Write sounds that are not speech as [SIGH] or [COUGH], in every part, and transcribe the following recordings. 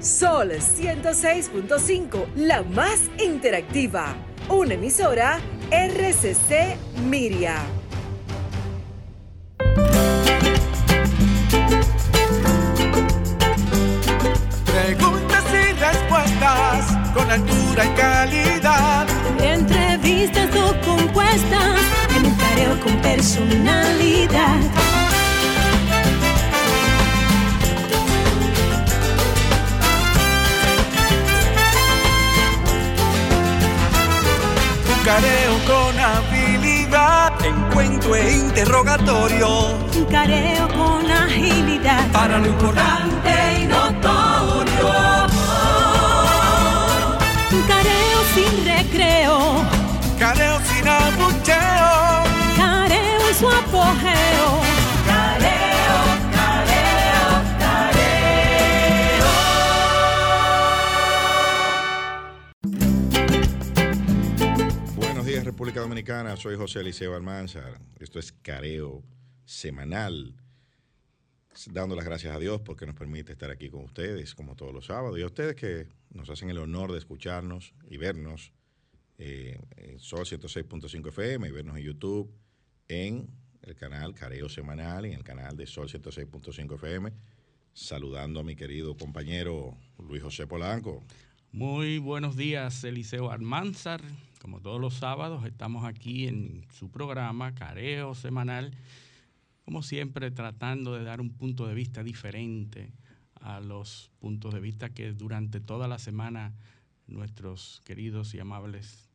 Sol 106.5, la más interactiva. Una emisora RCC Miria. Preguntas y respuestas con altura y calidad. Entrevistas o compuestas en un careo con personalidad. Careo con habilidad, encuentro e interrogatorio. Un careo con agilidad. Para lo importante y notorio. Un careo sin recreo. Careo sin abucheo. Careo en su apogeo. República Dominicana. Soy José Eliseo Almanzar. Esto es Careo Semanal. Dando las gracias a Dios porque nos permite estar aquí con ustedes, como todos los sábados. Y a ustedes que nos hacen el honor de escucharnos y vernos eh, en Sol 106.5 FM y vernos en YouTube en el canal Careo Semanal y en el canal de Sol 106.5 FM. Saludando a mi querido compañero Luis José Polanco. Muy buenos días, Eliseo Almanzar. Como todos los sábados, estamos aquí en su programa Careo Semanal, como siempre tratando de dar un punto de vista diferente a los puntos de vista que durante toda la semana nuestros queridos y amables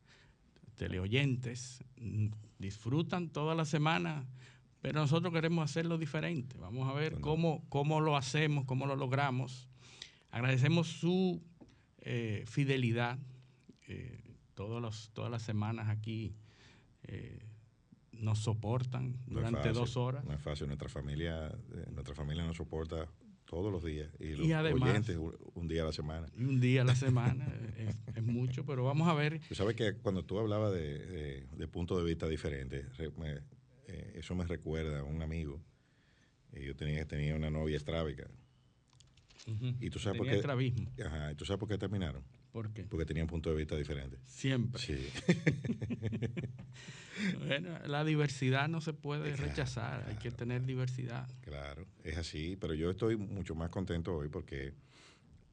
teleoyentes disfrutan toda la semana, pero nosotros queremos hacerlo diferente. Vamos a ver cómo, cómo lo hacemos, cómo lo logramos. Agradecemos su eh, fidelidad. eh, todos los, todas las semanas aquí eh, nos soportan No durante fácil, dos horas. No es fácil. Nuestra familia, eh, nuestra familia nos soporta todos los días. Y los Y además- oyentes un, día a la semana. Un día a la semana eh, es, es mucho, pero vamos a ver. Tú sabes que cuando tú hablabas de, de, de puntos de vista diferentes, re- me- eh, eso me recuerda a un amigo. Eh, yo tenía, tenía una novia estrábica. Y tú sabes por tenía qué. estrabismo. Ajá, ¿y tú sabes por qué terminaron? ¿Por qué? Porque tenían puntos de vista diferentes. Siempre. Sí. [LAUGHS] Bueno, la diversidad no se puede Claro, rechazar, hay que claro, tener diversidad. Claro, es así, pero yo estoy mucho más contento hoy porque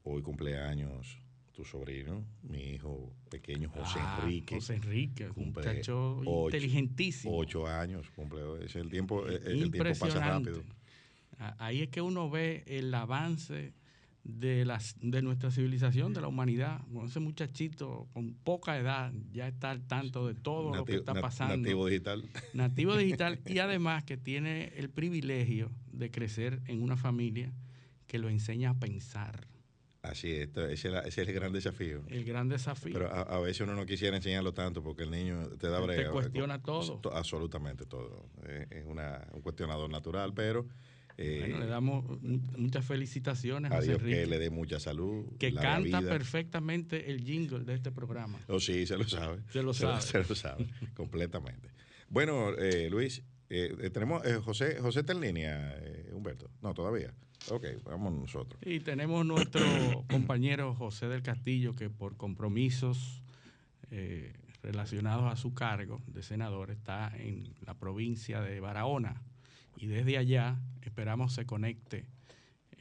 hoy cumpleaños tu sobrino, mi hijo pequeño José Ah, Enrique. José Enrique, un muchacho ocho- inteligentísimo. Ocho años cumple. Es el tiempo, el, el tiempo pasa rápido. Ah, Ahí es que uno ve el avance de, las, de nuestra civilización, de la humanidad. Con ese muchachito con poca edad ya está al tanto de todo lo que está pasando. Nativo digital. Nativo [LAUGHS] digital y además que tiene el privilegio de crecer en una familia que lo enseña a pensar. Así es, ese, es el gran desafío. El gran desafío. Pero a, a veces uno no quisiera enseñarlo tanto porque el niño te da Te brega. cuestiona todo. To- Absolutamente todo. Eh, Es una, un cuestionador natural, pero eh, Bueno, le damos mu- muchas felicitaciones a Dios que Enrique, le dé mucha salud. que canta vida. perfectamente el jingle de este programa. Oh, sí, se lo sabe. Se lo sabe. Se lo sabe, [LAUGHS] completamente. Bueno, eh, Luis, eh, tenemos eh, José, José está en línea, eh, Humberto. No, todavía. Ok, vamos nosotros. Y tenemos nuestro [COUGHS] compañero José del Castillo que por compromisos relacionados a su cargo de senador está en la provincia de Barahona y desde allá esperamos se conecte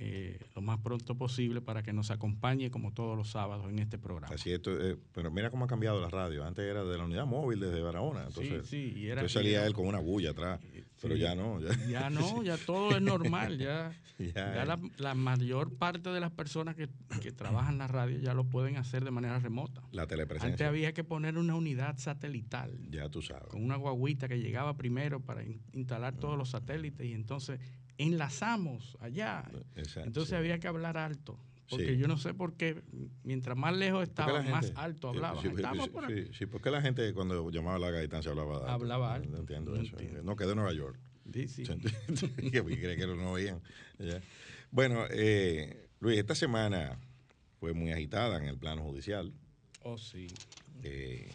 eh, lo más pronto posible para que nos acompañe como todos los sábados en este programa. Así es, esto, eh, pero mira cómo ha cambiado la radio. Antes era de la unidad móvil desde Barahona. Entonces, sí, y era- entonces salía y era- él con una bulla atrás. Pero Sí. ya no. Ya, Ya [LAUGHS] no, ya todo es normal, ya, [LAUGHS] Ya, ya la, la mayor parte de las personas que, que trabajan en la radio ya lo pueden hacer de manera remota. la Antes telepresencia. había que poner una unidad satelital Ya tú sabes. con una guaguita que llegaba primero para in- instalar todos los satélites y entonces enlazamos allá. Exacto, Entonces sí. había que hablar alto. Porque Sí. yo no sé por qué, mientras más lejos ¿Por qué estaba, la más alto eh, hablaba. sí, por sí, aquí. sí, ¿por qué la gente cuando llamaba a larga distancia hablaba alto? Hablaba alto. No entiendo No eso. entiendo. No, que de Nueva York. Sí, sí. [LAUGHS] que cree que no oían. Bueno, eh, Luis, esta semana fue muy agitada en el plano judicial. Oh, sí. Eh,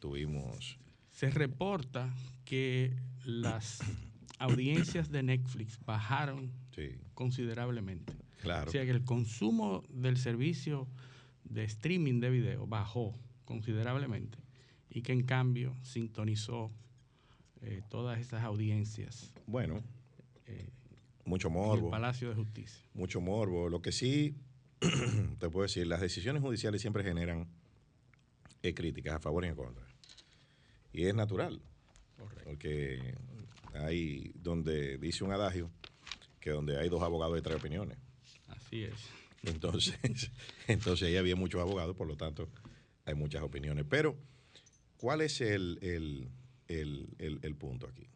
tuvimos Se reporta que las audiencias de Netflix bajaron sí, considerablemente. Claro. O sea que el consumo del servicio de streaming de video bajó considerablemente y que en cambio sintonizó eh, todas esas audiencias. Bueno, eh, mucho en morbo. el Palacio de Justicia. Mucho morbo. Lo que sí, [CLEARS THROAT] te puedo decir, las decisiones judiciales siempre generan eh, críticas a favor y en contra. Y es natural. Porque hay donde dice un adagio que donde hay dos abogados hay tres opiniones. Así es. Entonces, [LAUGHS] entonces ahí había muchos abogados, por lo tanto, hay muchas opiniones. Pero, ¿cuál es el, el- el- el- el punto aquí?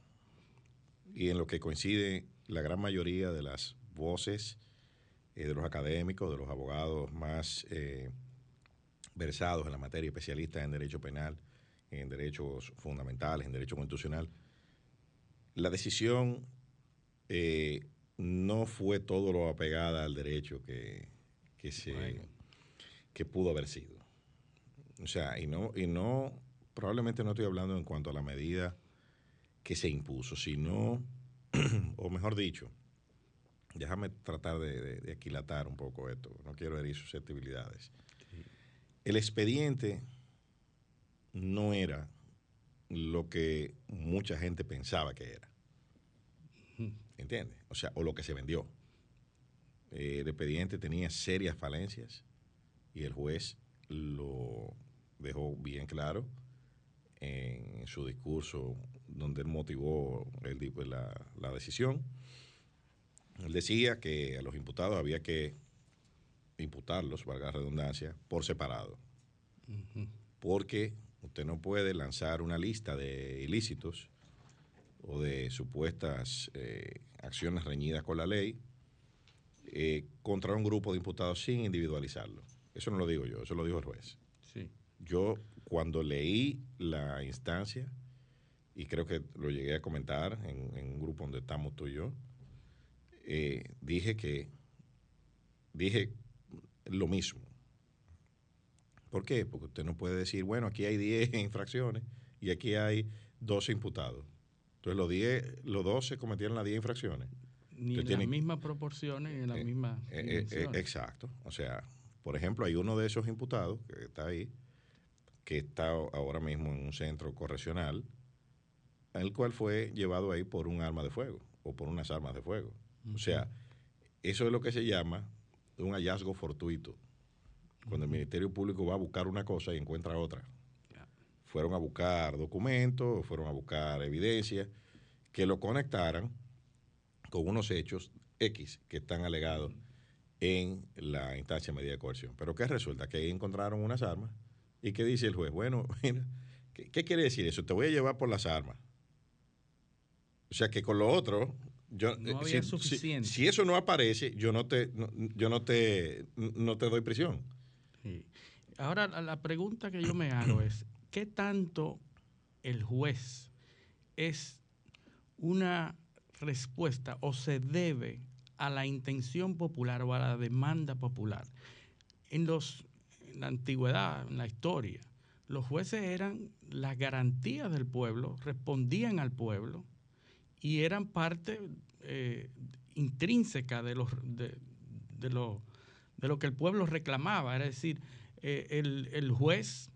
Y en lo que coincide la gran mayoría de las voces eh, de los académicos, de los abogados más eh, versados en la materia, especialistas en derecho penal, en derechos fundamentales, en derecho constitucional, la decisión eh, no fue todo lo apegada al derecho que, que se Bueno. que pudo haber sido. O sea, y no, y no, probablemente no estoy hablando en cuanto a la medida que se impuso, sino, [CLEARS THROAT] o mejor dicho, déjame tratar de, de- de aquilatar un poco esto, no quiero herir susceptibilidades. El expediente no era lo que mucha gente pensaba que era. ¿Entiendes? O sea, o lo que se vendió. Eh, el expediente tenía serias falencias y el juez lo dejó bien claro en su discurso donde él motivó el la, la decisión. Él decía que a los imputados había que imputarlos, valga la redundancia, por separado. Porque usted no puede lanzar una lista de ilícitos o de supuestas eh, acciones reñidas con la ley eh, contra un grupo de imputados sin individualizarlo. Eso no lo digo yo, eso lo dijo el juez. Sí. Yo cuando leí la instancia, y creo que lo llegué a comentar en, en un grupo donde estamos tú y yo, eh, dije que dije lo mismo. ¿Por qué? Porque usted no puede decir, bueno, aquí hay 10 [LAUGHS] infracciones y aquí hay 12 imputados. Entonces los 10, los 12 cometieron las 10 infracciones. Ni en las mismas proporciones, ni en las Eh, mismas Eh, eh, exacto. O sea, por ejemplo, hay uno de esos imputados que está ahí, que está ahora mismo en un centro correccional, el cual fue llevado ahí por un arma de fuego o por unas armas de fuego. O sea, eso es lo que se llama un hallazgo fortuito. Cuando el Ministerio Público va a buscar una cosa y encuentra otra. Fueron a buscar documentos, fueron a buscar evidencia que lo conectaran con unos hechos X que están alegados en la instancia de medida de coerción. Pero ¿qué resulta? Que ahí encontraron unas armas y ¿qué dice el juez? Bueno, [LAUGHS] mira, ¿qué, qué quiere decir eso? Te voy a llevar por las armas. O sea que con lo otro, yo, No eh, había si, suficiente. si- si eso no aparece, yo no te, no- yo no te, no te doy prisión. Sí. Ahora, la, pregunta que yo me hago es, ¿qué tanto el juez es una respuesta o se debe a la intención popular o a la demanda popular? En, los, en la antigüedad, en la historia, los jueces eran las garantías del pueblo, respondían al pueblo y eran parte eh, intrínseca de, los, de, de lo, de lo que el pueblo reclamaba. Es decir, eh, el, el juez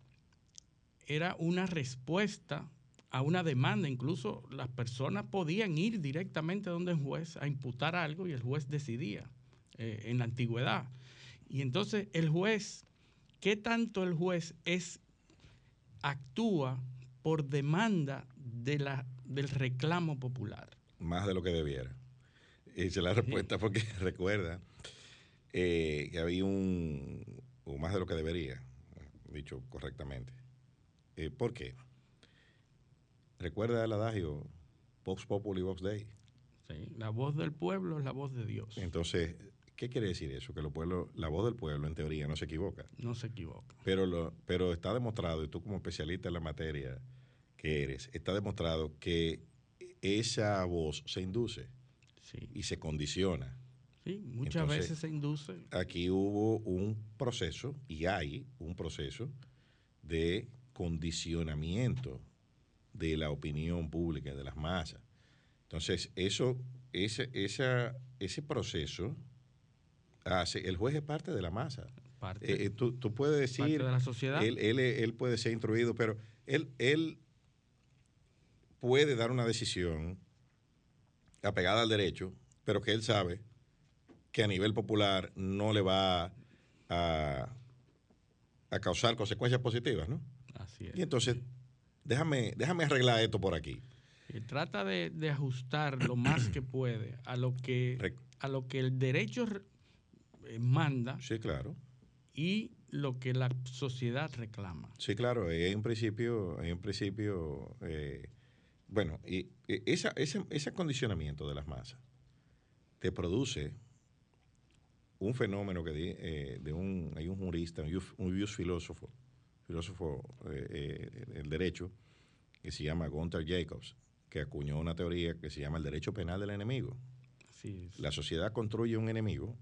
era una respuesta a una demanda. Incluso las personas podían ir directamente donde el juez a imputar algo y el juez decidía eh, en la antigüedad. Y entonces el juez, ¿qué tanto el juez es actúa por demanda de la, del reclamo popular? Más de lo que debiera. Esa es la respuesta, porque [LAUGHS] recuerda eh, que había un, o más de lo que debería, dicho correctamente. Eh, ¿Por qué? Recuerda el adagio, Vox Populi, Vox Dei. ¿sí? La voz del pueblo es la voz de Dios. Entonces, ¿qué quiere decir eso? Que los pueblos, la voz del pueblo, en teoría, no se equivoca. No se equivoca. Pero, lo, pero está demostrado, y tú como especialista en la materia que eres, está demostrado que esa voz se induce Sí, y se condiciona. Sí muchas Entonces, veces se induce. Aquí hubo un proceso, y hay un proceso, de condicionamiento de la opinión pública, de las masas. Entonces, eso, ese, esa, ese proceso sí, el juez es parte de la masa. Parte, Eh, eh, tú, tú puedes decir... parte de la sociedad. Él, él, él puede ser instruido, pero él, él puede dar una decisión apegada al derecho, pero que él sabe que a nivel popular no le va a, a causar consecuencias positivas, ¿no? Así es. Y entonces, déjame, déjame arreglar esto por aquí. Y trata de, de ajustar lo más que [CLEARS THROAT] puede a lo que, a lo que el derecho re- eh, manda Sí, claro. y lo que la sociedad reclama. Sí, claro, hay un principio, hay un principio, eh, bueno, y y esa, ese, ese acondicionamiento de las masas te produce un fenómeno que di- eh, de un, hay un jurista, un un filósofo, filósofo eh, eh, del derecho, que se llama Gunther Jacobs, que acuñó una teoría que se llama el derecho penal del enemigo. Así es. La sociedad construye un enemigo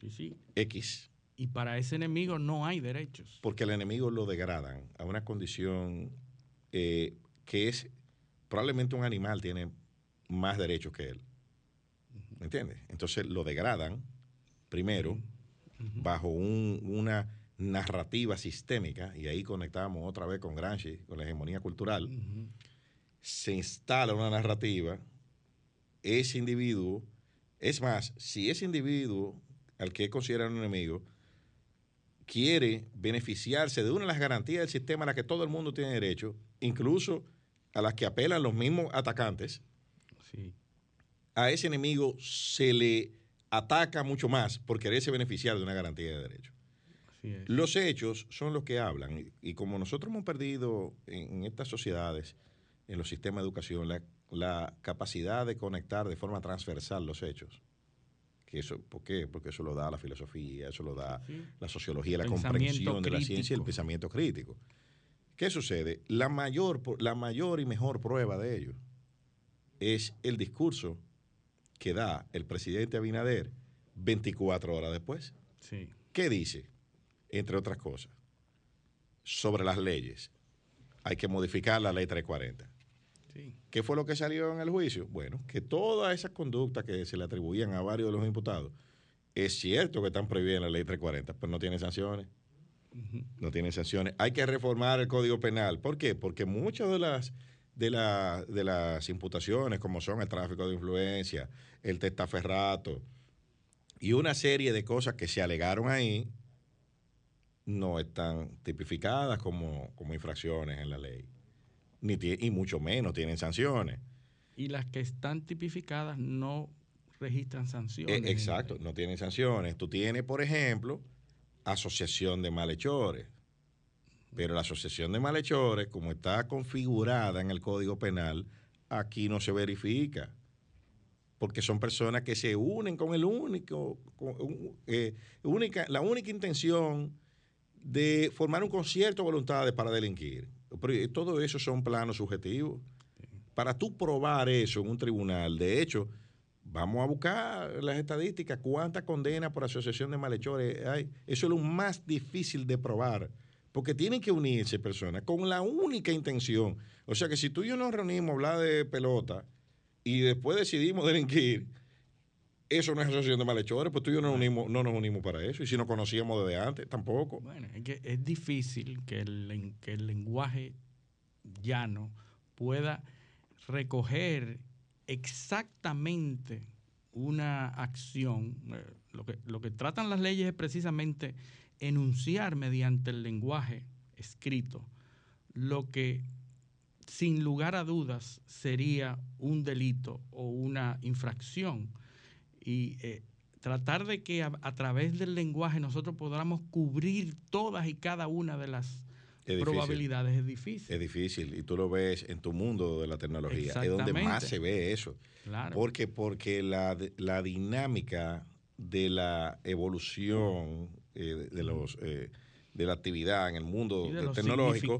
Sí, sí. X Y para ese enemigo no hay derechos. porque el enemigo lo degradan a una condición eh, que es probablemente un animal tiene más derechos que él. ¿Me entiendes? Entonces lo degradan primero bajo un- una narrativa sistémica y ahí conectamos otra vez con Gramsci, con la hegemonía cultural. Se instala una narrativa, ese individuo, es más, si ese individuo al que consideran un enemigo quiere beneficiarse de una de las garantías del sistema a las que todo el mundo tiene derecho, incluso a las que apelan los mismos atacantes, Sí. a ese enemigo se le ataca mucho más por quererse beneficiar de una garantía de derecho. Así es. Los hechos son los que hablan. Y, como nosotros hemos perdido en, estas sociedades, en los sistemas de educación, la, la capacidad de conectar de forma transversal los hechos. Que eso, ¿Por qué? Porque eso lo da la filosofía, eso lo da Sí. la sociología, la comprensión de la ciencia y el pensamiento crítico. ¿Qué sucede? La mayor, la mayor y mejor prueba de ello es el discurso que da el presidente Abinader 24 horas después. Sí. ¿Qué dice? Entre otras cosas, sobre las leyes. Hay que modificar la ley 340. Sí. ¿Qué fue lo que salió en el juicio? Bueno, que todas esas conductas que se le atribuían a varios de los imputados, es cierto que están prohibidas en la ley 340, pero no tienen sanciones. No tienen sanciones. Hay que reformar el Código Penal. ¿Por qué? Porque muchas de las, de, la- de las imputaciones, como son el tráfico de influencia, el testaferrato y una serie de cosas que se alegaron ahí, no están tipificadas como, como infracciones en la ley. Ni y mucho menos tienen sanciones. Y las que están tipificadas no registran Eh, sanciones. exacto, no tienen sanciones. Tú tienes, por ejemplo, asociación de malhechores. Pero la asociación de malhechores, como está configurada en el Código Penal, aquí no se verifica. Porque son personas que se unen con el único, eh, única, la única intención de formar un concierto de voluntades para delinquir. Pero eh, todo eso son planos subjetivos. Para tú probar eso en un tribunal, de hecho, vamos a buscar las estadísticas, cuántas condenas por asociación de malhechores hay. Eso es lo más difícil de probar, porque tienen que unirse personas con la única intención. O sea que si tú y yo nos reunimos a hablar de pelota y después decidimos [LAUGHS] delinquir, eso no es asociación de malhechores, pues tú y yo no, unimos, no nos unimos para eso. Y si nos conocíamos desde antes, tampoco. Bueno, es que es difícil que el, que el lenguaje llano pueda recoger exactamente una acción. Eh, Lo que, lo que tratan las leyes es precisamente enunciar mediante el lenguaje escrito lo que sin lugar a dudas sería un delito o una infracción. Y eh, tratar de que a, a través del lenguaje nosotros podamos cubrir todas y cada una de las Es probabilidades es difícil. Es difícil y tú lo ves en tu mundo de la tecnología. Es donde más se ve eso. Claro. Porque, porque la, la dinámica de la evolución eh, de, los, eh, de la actividad en el mundo Y de de- los tecnológico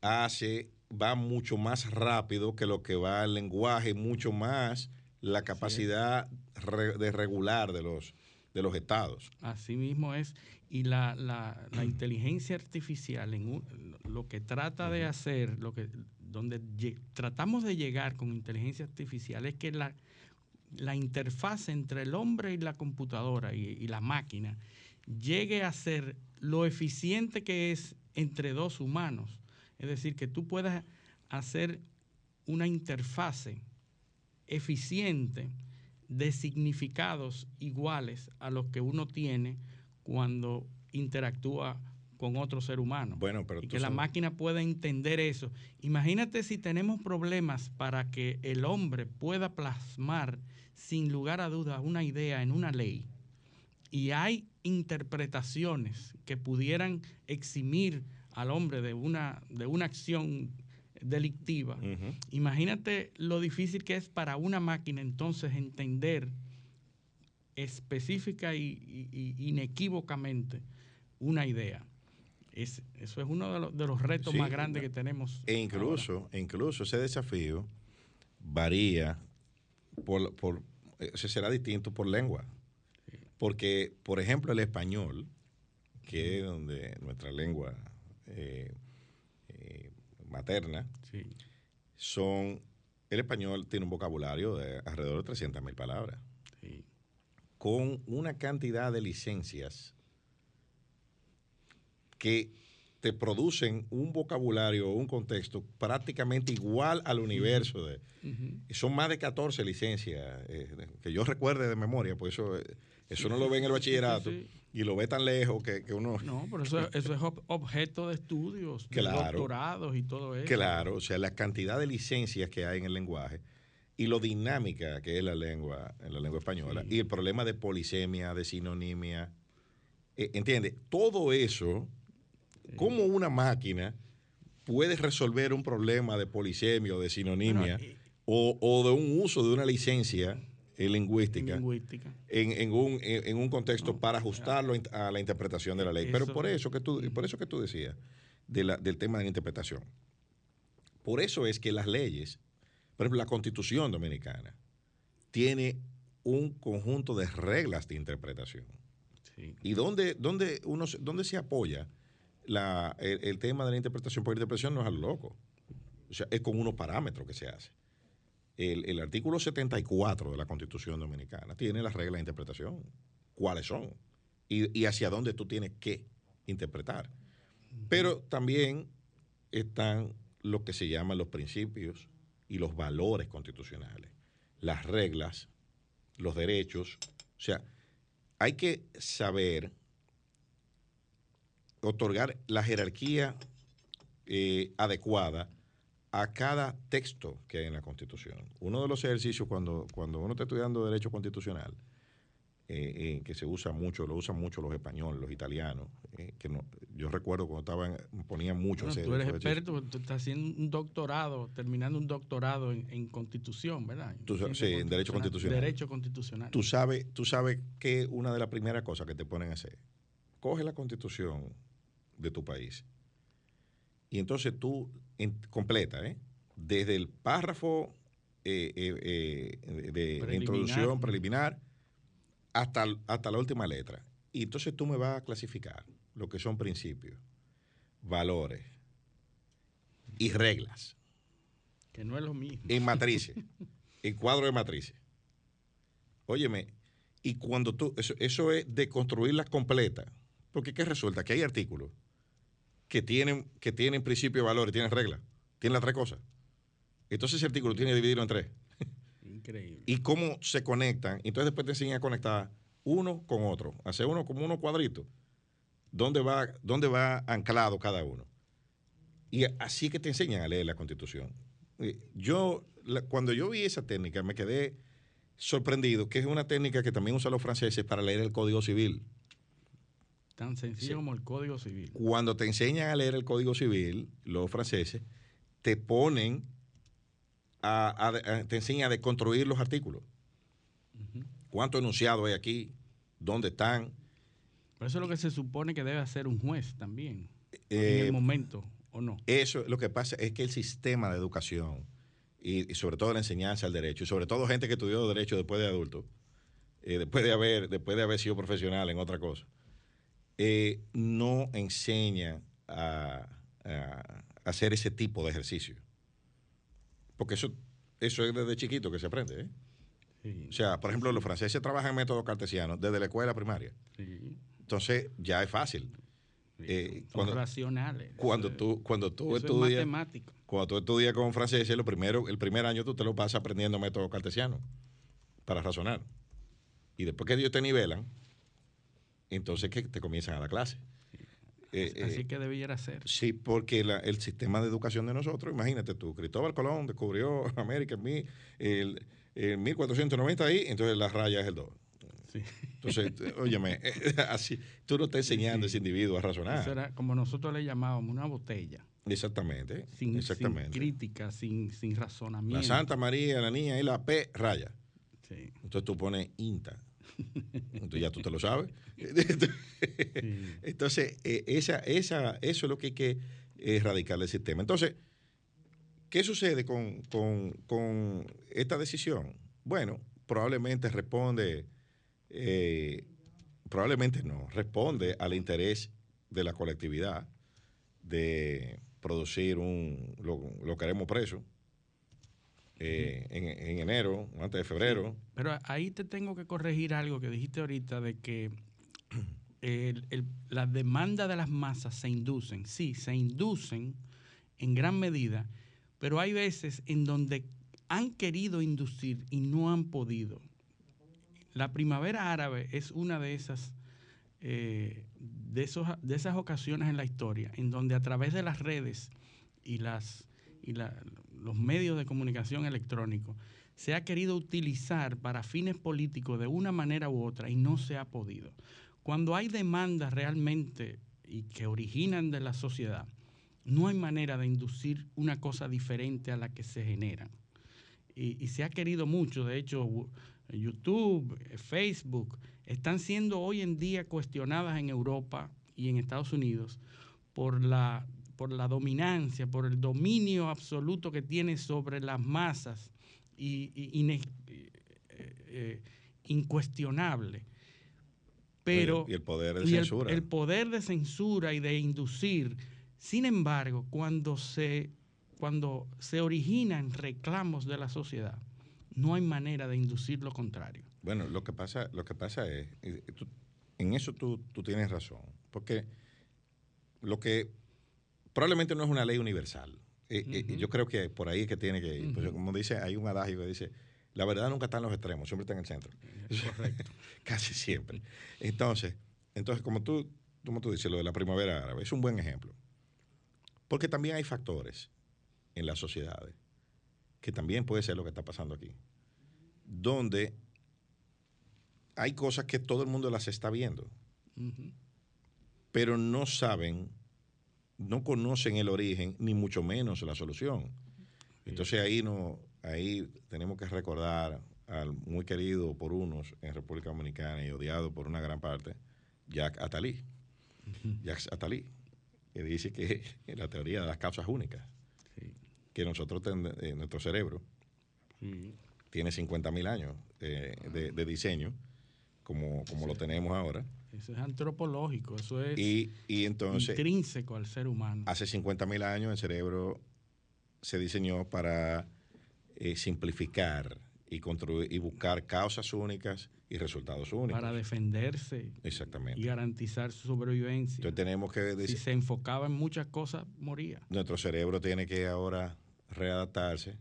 hace, va mucho más rápido que lo que va el lenguaje, mucho más la capacidad re- de regular de los, de los estados. Así mismo es. Y la, la- la [CLEARS THROAT] inteligencia artificial, en un- lo que trata de hacer, lo que, donde tratamos de llegar con inteligencia artificial es que la, la interfaz entre el hombre y la computadora y, y la máquina llegue a ser lo eficiente que es entre dos humanos. Es decir, que tú puedas hacer una interfase eficiente de significados iguales a los que uno tiene cuando interactúa con otro ser humano. Bueno, pero y que la máquina pueda entender eso. Imagínate si tenemos problemas para que el hombre pueda plasmar sin lugar a dudas una idea en una ley y hay interpretaciones que pudieran eximir al hombre de una, de una acción delictiva. Imagínate lo difícil que es para una máquina entonces entender específica y, y- y inequívocamente una idea. Es, eso es uno de los, de los retos Sí, más grandes que tenemos. E incluso, incluso ese desafío varía por, por se será distinto por lengua. Porque, por ejemplo, el español, que es donde nuestra lengua eh, eh, materna, Sí, son, el español tiene un vocabulario de alrededor de 300 mil palabras, sí. con una cantidad de licencias que te producen un vocabulario o un contexto prácticamente igual al universo. De, son más de 14 licencias eh, que yo recuerde de memoria, pues eso, eso no lo ve en el bachillerato sí. y lo ve tan lejos que, que uno... No, pero eso, eso es ob- objeto de estudios, de Claro. doctorados y todo eso. Claro, o sea, la cantidad de licencias que hay en el lenguaje y lo dinámica que es la lengua, en la lengua española, Sí. y el problema de polisemia, de sinonimia, eh, ¿entiendes? Todo eso, ¿cómo una máquina puede resolver un problema de polisemia o de sinonimia Bueno, y- o, o de un uso de una licencia en lingüística? lingüística. en, en un, en, un contexto No, para ajustarlo a la interpretación de la ley. Pero por eso que tú, por eso que tú decías de la- del tema de la interpretación. Por eso es que las leyes, por ejemplo, la Constitución Dominicana tiene un conjunto de reglas de interpretación. Sí. ¿Y dónde, dónde, uno, se- dónde se apoya la, el, el tema de la interpretación? Porque la interpretación no es a lo loco. O sea, es con unos parámetros que se hace. El, el artículo 74 de la Constitución Dominicana tiene las reglas de interpretación. ¿Cuáles son? Y, y hacia dónde tú tienes que interpretar. Pero también están lo que se llaman los principios y los valores constitucionales, las reglas, los derechos. O sea, hay que saber otorgar la jerarquía eh, adecuada a cada texto que hay en la Constitución. Uno de los ejercicios cuando, cuando uno está estudiando derecho constitucional, eh, eh, que se usa mucho, lo usan mucho los españoles, los italianos, eh, que no, yo recuerdo cuando estaban, ponían mucho Bueno, ese- tú eres experto, tú estás haciendo un doctorado, terminando un doctorado en, en constitución, ¿verdad? Tú sí, en derecho constitucional. Derecho constitucional. Tú sabes, tú sabes que una de las primeras cosas que te ponen a hacer, coge la constitución de tu país y entonces tú en- completa, ¿eh? desde el párrafo eh, eh, de Preliminar. introducción preliminar hasta, hasta la última letra. Y entonces tú me vas a clasificar lo que son principios, valores y reglas que no es lo mismo. en matrices, [LAUGHS] en cuadro de matrices. Óyeme, y cuando tú, eso, eso es de construirlas completas, porque ¿qué resulta? Que hay artículos que tienen, que tienen principio, valor y tienen reglas, tienen las tres cosas. Entonces ese artículo tiene que dividirlo en tres. Increíble. Y cómo se conectan, entonces después te enseñan a conectar uno con otro, hacer uno como unos cuadritos, dónde va, dónde va anclado cada uno. Y así que te enseñan a leer la constitución. Eh, Yo, la- cuando yo vi esa técnica, me quedé sorprendido, que es una técnica que también usan los franceses para leer el Código Civil. Tan sencillo Sí. como el Código Civil. Cuando te enseñan a leer el Código Civil, los franceses, te ponen a, a- a- te enseñan a deconstruir los artículos. ¿Cuántos enunciados hay aquí? ¿Dónde están? Pero eso es lo que se supone que debe hacer un juez también. en Eh, el momento, ¿o no? Eso lo que pasa es que el sistema de educación y, y sobre todo la enseñanza al derecho y sobre todo gente que estudió derecho después de adulto, eh, después de haber después de haber sido profesional en otra cosa, eh, no enseña a, a hacer ese tipo de ejercicio, porque eso eso es desde chiquito que se aprende. ¿eh? O sea, por ejemplo, los franceses trabajan en método cartesiano desde la escuela primaria. Entonces, ya es fácil. Eh, cuando, racionales. Cuando tú, cuando tú estudias. Cuando tú estudias con franceses, lo primero, el primer año tú te lo pasas aprendiendo método cartesiano para razonar. Y después que ellos te nivelan, entonces que te comienzan a dar clase. Eh, Así eh, que debiera ser. Sí, porque el sistema de educación de nosotros, imagínate tú, Cristóbal Colón descubrió [LAUGHS] América en, el, 1490 ahí, entonces la raya es el 2. Entonces, [LAUGHS] óyeme, [LAUGHS] así, tú no estás enseñando a ese individuo a razonar. Eso era como nosotros le llamábamos una botella. Exactamente. Sin, exactamente. sin crítica, sin, sin razonamiento. La Santa María, la niña y la P raya. Sí. Entonces tú pones INTA. Entonces ya tú te lo sabes. [LAUGHS] Entonces, eh, esa, esa, eso es lo que hay que erradicar del sistema. Entonces, ¿qué sucede con, con esta decisión? Bueno, probablemente responde, eh, probablemente no, responde al interés de la colectividad de producir un, lo, lo queremos preso, eh, en, enero, antes de febrero. pero ahí te tengo que corregir algo que dijiste ahorita de que [CLEARS THROAT] las demandas de las masas se inducen. Sí, se inducen en gran medida, pero hay veces en donde han querido inducir y no han podido. La primavera árabe es una de esas, eh, de, esos, de esas ocasiones en la historia en donde a través de las redes y las y los medios de comunicación electrónicos se ha querido utilizar para fines políticos de una manera u otra y no se ha podido. Cuando hay demandas realmente y que originan de la sociedad, no hay manera de inducir una cosa diferente a la que se generan. Y, se ha querido mucho, de hecho, YouTube, Facebook, están siendo hoy en día cuestionadas en Europa y en Estados Unidos por la por la dominancia, por el dominio absoluto que tiene sobre las masas y, eh, eh, incuestionable. Pero, y el poder de censura. El, poder de censura y de inducir. Sin embargo, cuando se, cuando se originan reclamos de la sociedad, no hay manera de inducir lo contrario. Bueno, lo que pasa, lo que pasa es, en eso tú, tú tienes razón, porque lo que probablemente no es una ley universal. Eh, eh, yo creo que por ahí es que tiene que ir. Pues, como dice, hay un adagio que dice, la verdad nunca está en los extremos, siempre está en el centro. Correcto. [LAUGHS] Casi siempre. Entonces, entonces como, tú, como tú dices, lo de la primavera árabe es un buen ejemplo. Porque también hay factores en las sociedades, que también puede ser lo que está pasando aquí, donde hay cosas que todo el mundo las está viendo, pero no saben no conocen el origen, ni mucho menos la solución. Entonces ahí, no, ahí tenemos que recordar al muy querido por unos en República Dominicana y odiado por una gran parte, Jack Attali. Jack Attali, que dice que [LAUGHS] la teoría de las causas únicas, que nosotros, eh, nuestro cerebro, tiene 50 mil años eh, de, diseño, como, como lo tenemos ahora eso es antropológico, eso es y, entonces, intrínseco al ser humano. Hace 50 mil años el cerebro se diseñó para eh, simplificar y, construir, y buscar causas únicas y resultados únicos. Para defenderse Exactamente. y garantizar su sobrevivencia. Entonces tenemos que decir, si se enfocaba en muchas cosas, moría. Nuestro cerebro tiene que ahora readaptarse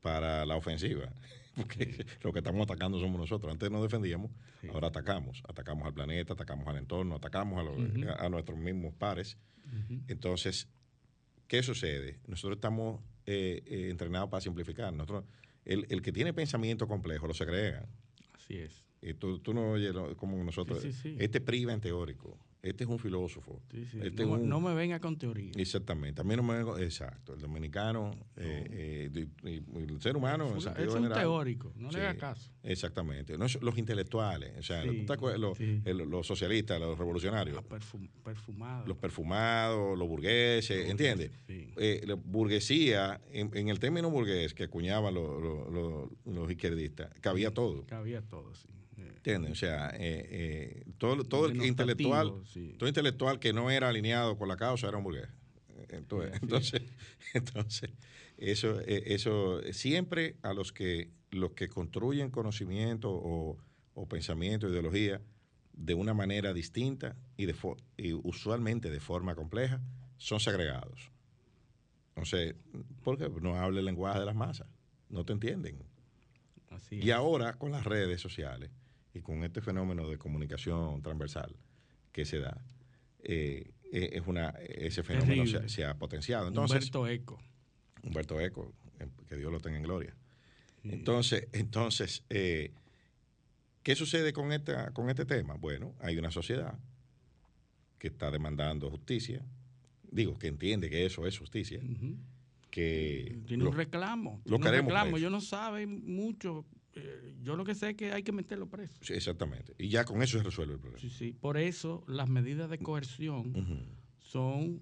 para la ofensiva porque [LAUGHS] lo que estamos atacando somos nosotros. Antes nos defendíamos, ahora atacamos. Atacamos al planeta, atacamos al entorno, atacamos a, nuestros mismos pares. Entonces, ¿qué sucede? Nosotros estamos eh, eh, entrenados para simplificar. Nosotros, el, el, que tiene pensamiento complejo lo segrega. Así es. Y tú, tú no oyes como nosotros. este priva en teórico este es un filósofo. Este no, me venga con teoría. Exactamente. A mí no me venga. Exacto. El dominicano, eh, eh, el ser humano. es un teórico, no le haga caso. Exactamente. los intelectuales, o sea, los, socialistas, los revolucionarios. Los perfumados. Los perfumados, los burgueses, ¿entiendes? Eh, la burguesía, en, el término burgués que acuñaban los izquierdistas, cabía todo. Cabía todo, sí. ¿Entiendes? O sea, eh, eh, todo, todo el intelectual, todo intelectual que no era alineado con la causa era un burgués. Entonces, entonces, [LAUGHS] entonces, eso, eh, eso siempre a los que los que construyen conocimiento o, o pensamiento, ideología, de una manera distinta y, de y usualmente de forma compleja, son segregados. Entonces, porque no habla el lenguaje de las masas, no te entienden. Así Y ahora con las redes sociales y con este fenómeno de comunicación transversal que se da, eh, eh, es una, ese fenómeno se, ha potenciado. Entonces, Humberto Eco. Humberto Eco, eh, que Dios lo tenga en gloria. Entonces, entonces eh, ¿qué sucede con, esta, con este tema? Bueno, hay una sociedad que está demandando justicia, digo, que entiende que eso es justicia, que Tiene lo- un reclamo. lo tiene un reclamo. no sabe mucho. Eh, yo lo que sé es que hay que meterlo preso. sí, exactamente, y ya con eso se resuelve el problema. Sí, sí. Por eso las medidas de coerción Ujú. son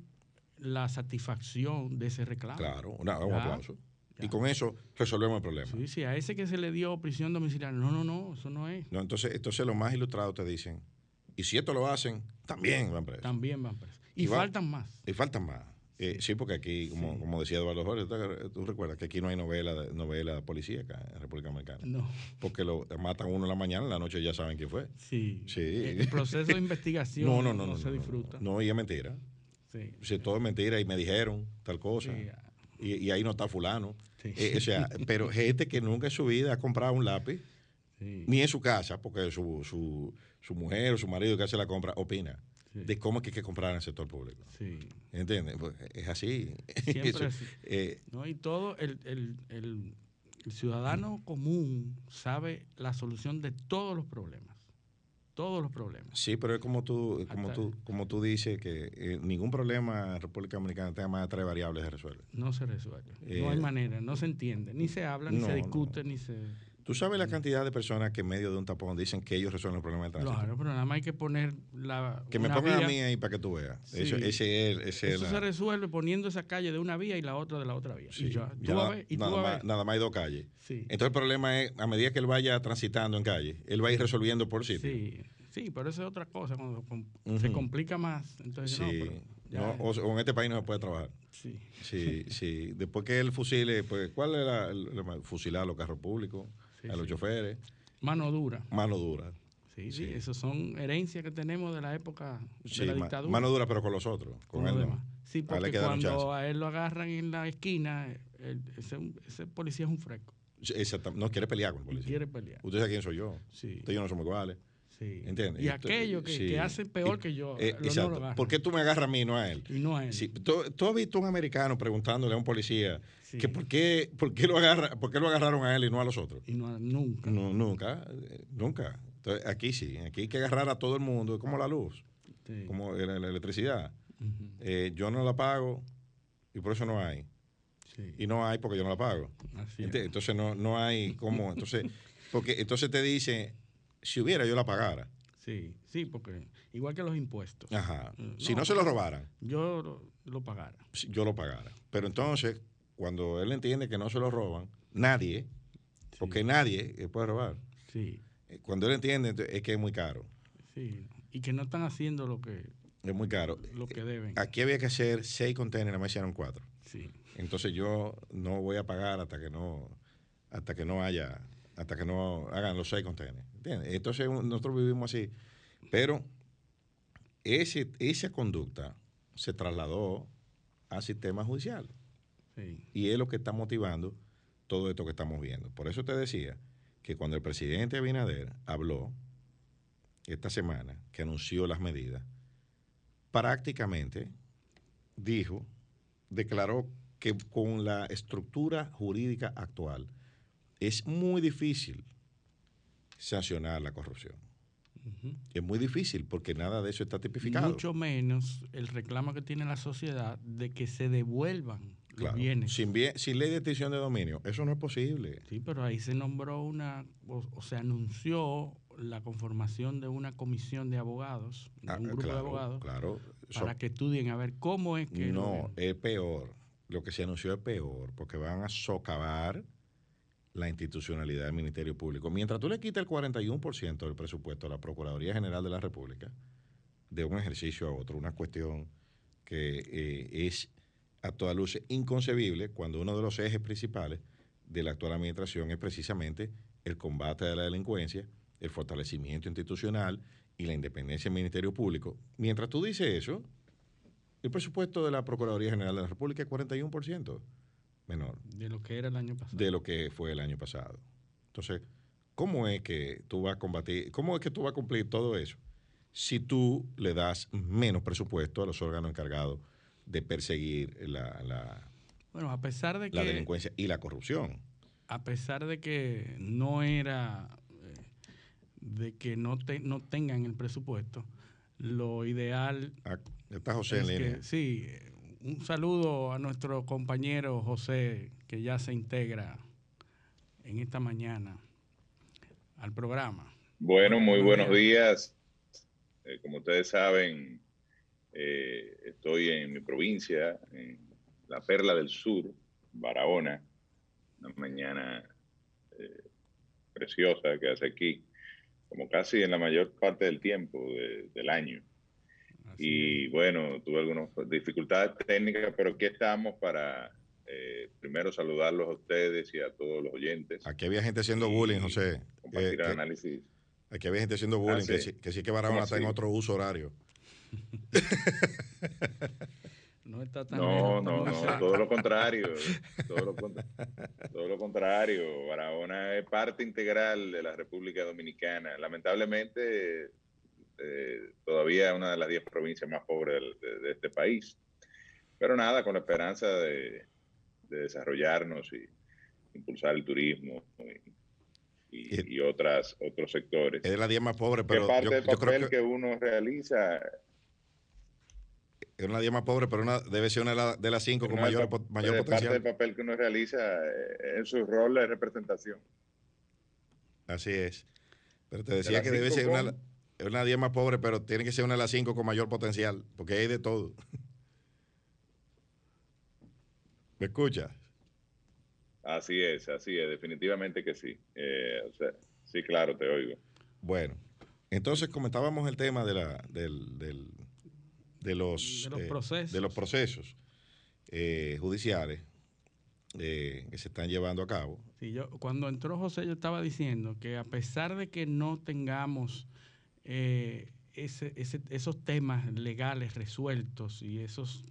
la satisfacción de ese reclamo. Claro, una- un aplauso. ya. Y con eso resolvemos el problema. Sí, sí, a ese que se le dio prisión domiciliaria. No, no, no, eso no es. No, entonces, entonces los más ilustrados te dicen, y si esto lo hacen, también van presos. También van presos. Y, Y va- faltan más. Y faltan más. Eh, sí, porque aquí, como, Sí. como decía Eduardo Jorge, ¿tú- tú recuerdas que aquí no hay novela, novela policíaca en República Dominicana. No, Porque lo matan uno en la mañana, en la noche ya saben quién fue. sí. Sí. El el proceso de investigación [LAUGHS] No, no, no, no. se no, no, disfruta. No, y es mentira. Sí. Si todo es mentira y me dijeron tal cosa. Sí, Y, y ahí no está fulano. Sí. Eh, o sea, [LAUGHS] pero gente que nunca en su vida ha comprado un lápiz, ni en su casa, porque su, su, su mujer o su marido que hace la compra opina Sí. de cómo es que hay que comprar en el sector público. sí. ¿Entiendes? Pues es así. [LAUGHS] Siempre Eso, así. eh, ¿no? Y todo el, el- el- el ciudadano común sabe la solución de todos los problemas. Todos los problemas. Sí, pero es como tú, como Hasta- tú, como tú dices que eh, ningún problema en República Dominicana tenga más de tres variables se resuelve. No se resuelve. Eh, no hay manera, no se entiende. Ni se habla, ni no, se no. discute, ni se... Tú sabes la cantidad de personas que en medio de un tapón dicen que ellos resuelven el problema del tránsito. Claro, pero nada más hay que poner la. Que me pongan a vía. mí ahí para que tú veas. Sí. Eso- ese es, ese es Eso la- se resuelve poniendo esa calle de una vía y la otra de la otra vía. sí, y ya, tú ya vas a nada, ver, y tú nada vas a más, ver. nada más hay dos calles. Sí, Entonces el problema es, a medida que él vaya transitando en calle, él va a ir resolviendo por sitio. sí, sí, pero eso es otra cosa. Cuando se complica más, entonces no, Sí. pero No, o, o en este país no se puede trabajar. sí. Sí, sí. Después que él fusile, pues, ¿cuál era? el- el- fusilar a los carros públicos, Sí, a los choferes, Mano dura. mano dura. Sí, Sí. esos son herencias que tenemos de la época Sí, de la dictadura. mano dura, pero con los otros. Con, con él no. Sí, porque cuando a él lo agarran en la esquina, él- ese, ese policía es un fresco Sí, exactam- No quiere pelear con el policía. quiere pelear. Usted sabe quién soy yo. Sí, Usted y yo no somos iguales. Sí. ¿Entiendes? Y aquellos que, sí. que hacen peor Y- que yo, eh, no exacto. lo agarran. ¿Por qué tú me agarras a mí y no a él? Y no a él. Sí, ¿tú, tú has visto un americano preguntándole a un policía Sí. que por qué, por, qué lo agarra, por qué lo agarraron a él y no a los otros? Y no a- nunca. No, nunca, eh, nunca. Entonces, aquí sí, aquí hay que agarrar a todo el mundo, es como la luz, como la, la electricidad. Eh, yo no la pago y por eso no hay. Y no hay porque yo no la pago. Así Entonces no, no hay cómo. Entonces, porque entonces te dice, si hubiera yo la pagara. Sí, sí, porque igual que los impuestos. Ajá. Mm, Si no. se lo robaran, Yo lo, lo pagara. yo lo pagara. Pero entonces, cuando él entiende que no se lo roban, nadie, porque nadie eh, puede robar. Sí, Eh, Cuando él entiende ent- es que es muy caro. sí. Y que no están haciendo lo que, Es muy caro. lo que deben. Aquí había que hacer seis containers, nada más hicieron cuatro. Sí, Entonces yo no voy a pagar hasta que no, hasta que no haya, hasta que no hagan los seis containers. ¿Entiendes? Entonces nosotros vivimos así. Pero ese, esa conducta se trasladó al sistema judicial. sí. Y es lo que está motivando todo esto que estamos viendo. Por eso te decía que cuando el presidente Abinader habló esta semana, que anunció las medidas, prácticamente dijo, declaró que con la estructura jurídica actual es muy difícil sancionar la corrupción. Es muy difícil porque nada de eso está tipificado. Mucho menos el reclamo que tiene la sociedad de que se devuelvan los bienes. Sin, bien- sin ley de extinción de dominio, eso no es posible. Sí, pero ahí se nombró una, o, o se anunció la conformación de una comisión de abogados, de Ah, un grupo claro, de abogados, Claro. para que estudien a ver cómo es que... No, es peor. Lo que se anunció es peor, porque van a socavar la institucionalidad del Ministerio Público. Mientras tú le quitas el 41% del presupuesto a la Procuraduría General de la República, de un ejercicio a otro, una cuestión que eh, es a toda luz inconcebible cuando uno de los ejes principales de la actual administración es precisamente el combate a la delincuencia, el fortalecimiento institucional y la independencia del Ministerio Público. Mientras tú dices eso, el presupuesto de la Procuraduría General de la República es 41% menor. De lo que era el año pasado. De lo que fue el año pasado. Entonces, ¿cómo es que tú vas a combatir, cómo es que tú vas a cumplir todo eso si tú le das menos presupuesto a los órganos encargados de perseguir la, bueno, a pesar de la delincuencia y la corrupción? A pesar de que no era de que no, no tengan el presupuesto, lo ideal... Ah, está José en línea. sí, un saludo a nuestro compañero José, que ya se integra en esta mañana al programa. Bueno, muy buenos días. Eh, como ustedes saben, eh, estoy en mi provincia, en la Perla del Sur, Barahona, una mañana eh, preciosa que hace aquí como casi en la mayor parte del tiempo del año. Y bueno, tuve algunas dificultades técnicas, pero aquí estamos para eh, primero saludarlos a ustedes y a todos los oyentes. Aquí había gente haciendo bullying, José. Compartir eh, análisis. Aquí había gente haciendo bullying, que, sí, que sí que Barahona está en otro uso horario. [LAUGHS] No está tan No, no, no, todo lo contrario. [LAUGHS] Todo lo, todo lo, contrario. Barahona es parte integral de la República Dominicana. Lamentablemente, eh, todavía es una de las 10 provincias más pobres de, este país. Pero nada, con la esperanza de, desarrollarnos y impulsar el turismo y, otras, otros sectores. Es de las 10 más pobres, pero. parte del papel que uno realiza es una de más pobre, pero una, debe ser una de las cinco con mayor, mayor potencial. parte del papel que uno realiza eh, en su rol de representación. Así es. Pero te decía que debe ser una, una de más pobre, pero tiene que ser una de las cinco con mayor potencial, porque hay de todo. [LAUGHS] ¿Me escuchas? Así es, así es, definitivamente que sí. Eh, sí, claro, te oigo. Bueno, entonces comentábamos el tema de la, del, del de los, de los procesos, de los procesos eh, judiciales eh, que se están llevando a cabo. Sí, yo, cuando entró José, yo estaba diciendo que a pesar de que no tengamos eh, esos temas legales resueltos y esos,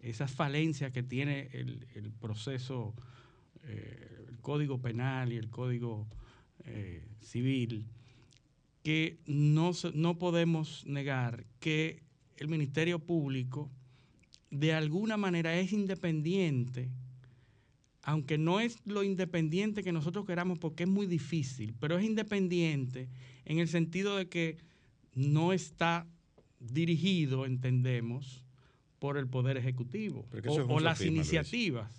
esas falencias que tiene el, proceso, el código penal y el código civil, que no, no podemos negar que el Ministerio Público de alguna manera es independiente, aunque no es lo independiente que nosotros queramos porque es muy difícil, pero es independiente en el sentido de que no está dirigido, entendemos, por el Poder Ejecutivo o, las iniciativas.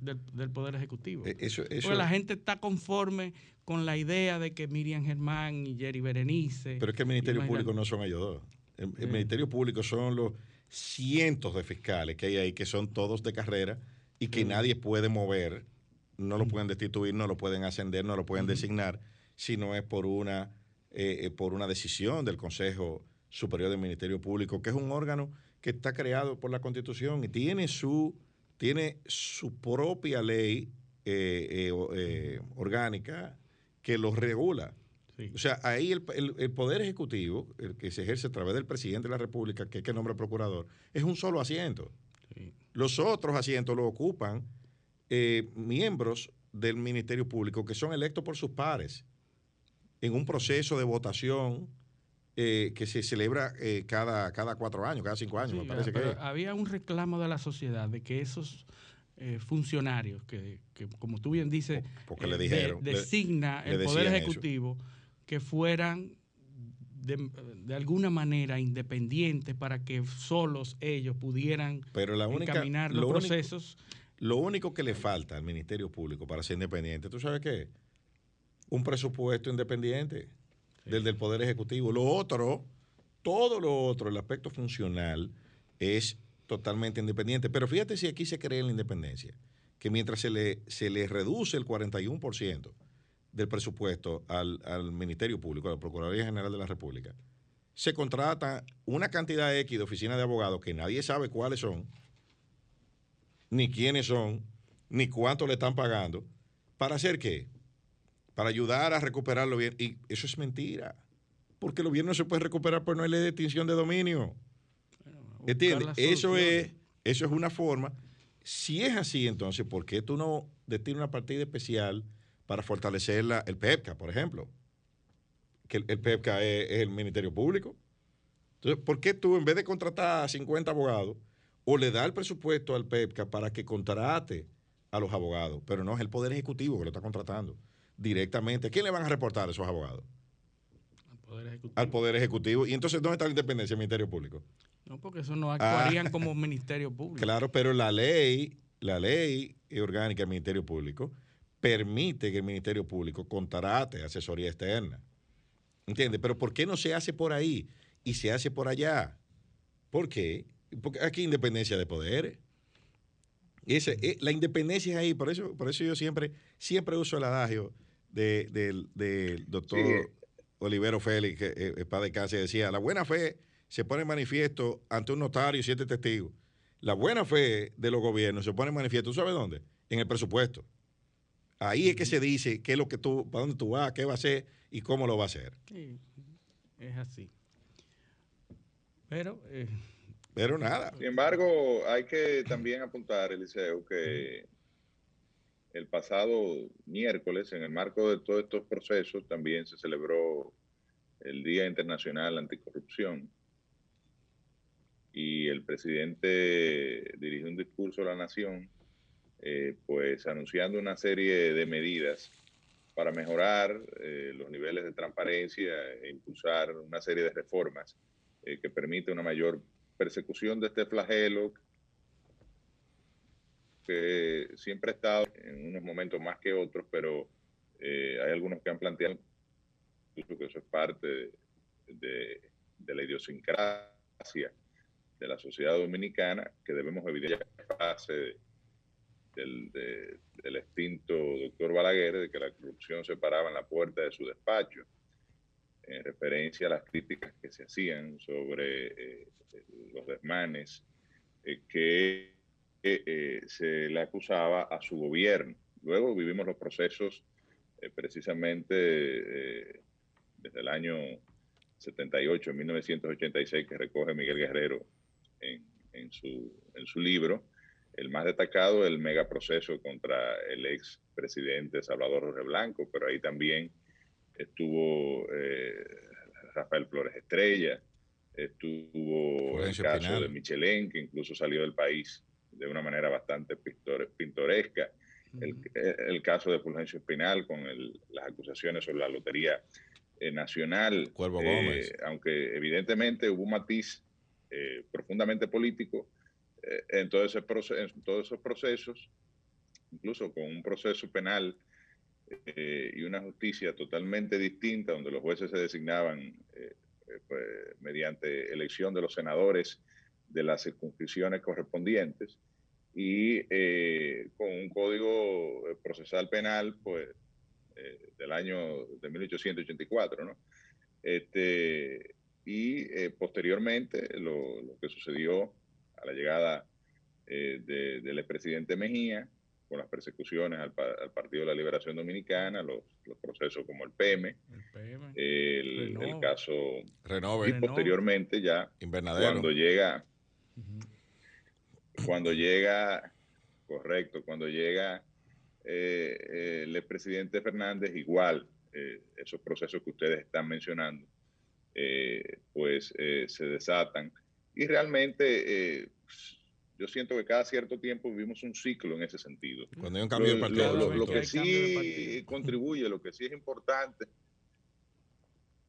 del, Poder Ejecutivo. Eh, Porque la gente está conforme con la idea de que Miriam Germán y Jerry Berenice. Pero es que el Ministerio Público no son ellos dos. El, Ministerio Público son los cientos de fiscales que hay ahí, que son todos de carrera y que nadie puede mover, no lo pueden destituir, no lo pueden ascender, no lo pueden designar, si no es por una, eh, eh, por una decisión del Consejo Superior del Ministerio Público, que es un órgano que está creado por la Constitución y tiene su, tiene su propia ley eh, orgánica que lo regula. O sea, ahí el, Poder Ejecutivo, el que se ejerce a través del presidente de la República, que es que nombra procurador, es un solo asiento. Los otros asientos lo ocupan eh, miembros del Ministerio Público que son electos por sus pares en un proceso de votación eh, que se celebra eh, cada, cada cuatro años, cada cinco años, me parece que. Había un reclamo de la sociedad de que esos funcionarios que, como tú bien dices, le dijeron, designa el Poder Ejecutivo que fueran de, alguna manera independientes para que solos ellos pudieran Pero la encaminar los procesos. lo único que le falta al Ministerio Público para ser independiente, ¿tú sabes qué? Un presupuesto independiente del del Poder Ejecutivo. Lo otro, todo lo otro, el aspecto funcional, es totalmente independiente. Pero fíjate si aquí se cree la independencia, que mientras se le, se le reduce el 41%, del presupuesto al, Ministerio Público, a la Procuraduría General de la República, se contrata una cantidad X de oficinas de abogados que nadie sabe cuáles son, ni quiénes son, ni cuánto le están pagando. ¿Para hacer qué? Para ayudar a recuperarlo bien. Y eso es mentira. Porque el gobierno no se puede recuperar por no hay ley de extinción de dominio. ¿Entiendes? Eso es, eso es una forma. Si es así, entonces, ¿por qué tú no destinas una partida especial para fortalecer la, el PEPCA, por ejemplo? Que el, PEPCA es, es, el Ministerio Público. Entonces, ¿por qué tú, en vez de contratar a 50 abogados, o le da el presupuesto al PEPCA para que contrate a los abogados? Pero no es el Poder Ejecutivo que lo está contratando directamente. ¿A quién le van a reportar a esos abogados? Al Poder Ejecutivo. Al Poder Ejecutivo. ¿Y entonces dónde está la independencia del Ministerio Público? No, porque eso no actuarían ah. como [LAUGHS] Ministerio Público. Claro, pero la ley, la ley orgánica del Ministerio Público permite que el Ministerio Público contrate asesoría externa. ¿Entiendes? Pero ¿por qué no se hace por ahí y se hace por allá? ¿Por qué? Porque aquí hay independencia de poderes. Ese, eh, la independencia es ahí, por eso, por eso yo siempre, siempre uso el adagio del doctor Olivero Félix, que eh, padre de cáncer, decía, la buena fe se pone en manifiesto ante un notario y siete testigos. La buena fe de los gobiernos se pone en manifiesto, ¿tú sabes dónde? En el presupuesto. Ahí es que se dice qué es lo que tú, para dónde tú vas, qué va a hacer y cómo lo va a hacer. Sí, es así. Pero, eh, pero nada. Sin embargo, hay que también apuntar, Eliseo, que el pasado miércoles, en el marco de todos estos procesos, también se celebró el Día Internacional Anticorrupción y el presidente dirigió un discurso a la nación, eh, pues anunciando una serie de medidas para mejorar eh, los niveles de transparencia e impulsar una serie de reformas eh, que permite una mayor persecución de este flagelo que siempre ha estado en unos momentos más que otros, pero hay algunos que han planteado incluso que eso es parte de, la idiosincrasia de la sociedad dominicana que debemos evidenciar la del, del, extinto doctor Balaguer de que la corrupción se paraba en la puerta de su despacho, en referencia a las críticas que se hacían sobre eh, los desmanes eh, que eh, se le acusaba a su gobierno. Luego vivimos los procesos precisamente desde el año 78, 1986, que recoge Miguel Guerrero en, su, en su libro. El más destacado, el megaproceso contra el ex presidente Salvador Jorge Blanco, pero ahí también estuvo eh, Rafael Flores Estrella, estuvo el caso de Michelén, que incluso salió del país de una manera bastante pintoresca. el, caso de Fulgencio Espinal con las acusaciones sobre la Lotería eh, Nacional. Cuervo Gómez. Eh, aunque evidentemente hubo un matiz eh, profundamente político eh, en, todo ese en todos esos procesos, incluso con un proceso penal eh, y una justicia totalmente distinta, donde los jueces se designaban pues, mediante elección de los senadores de las circunscripciones correspondientes y con un código procesal penal pues del año de 1884, ¿no? Este, y eh, posteriormente lo, que sucedió a la llegada eh, del expresidente Mejía con las persecuciones al, Partido de la Liberación Dominicana, los, procesos como el PM, el, caso Renove. y posteriormente ya cuando llega cuando llega correcto cuando llega eh, el expresidente Fernández igual esos procesos que ustedes están mencionando eh, pues eh, se desatan. Y realmente eh, yo siento que cada cierto tiempo vivimos un ciclo en ese sentido. Cuando hay un cambio de partido. Lo, que sí contribuye, lo que sí es importante,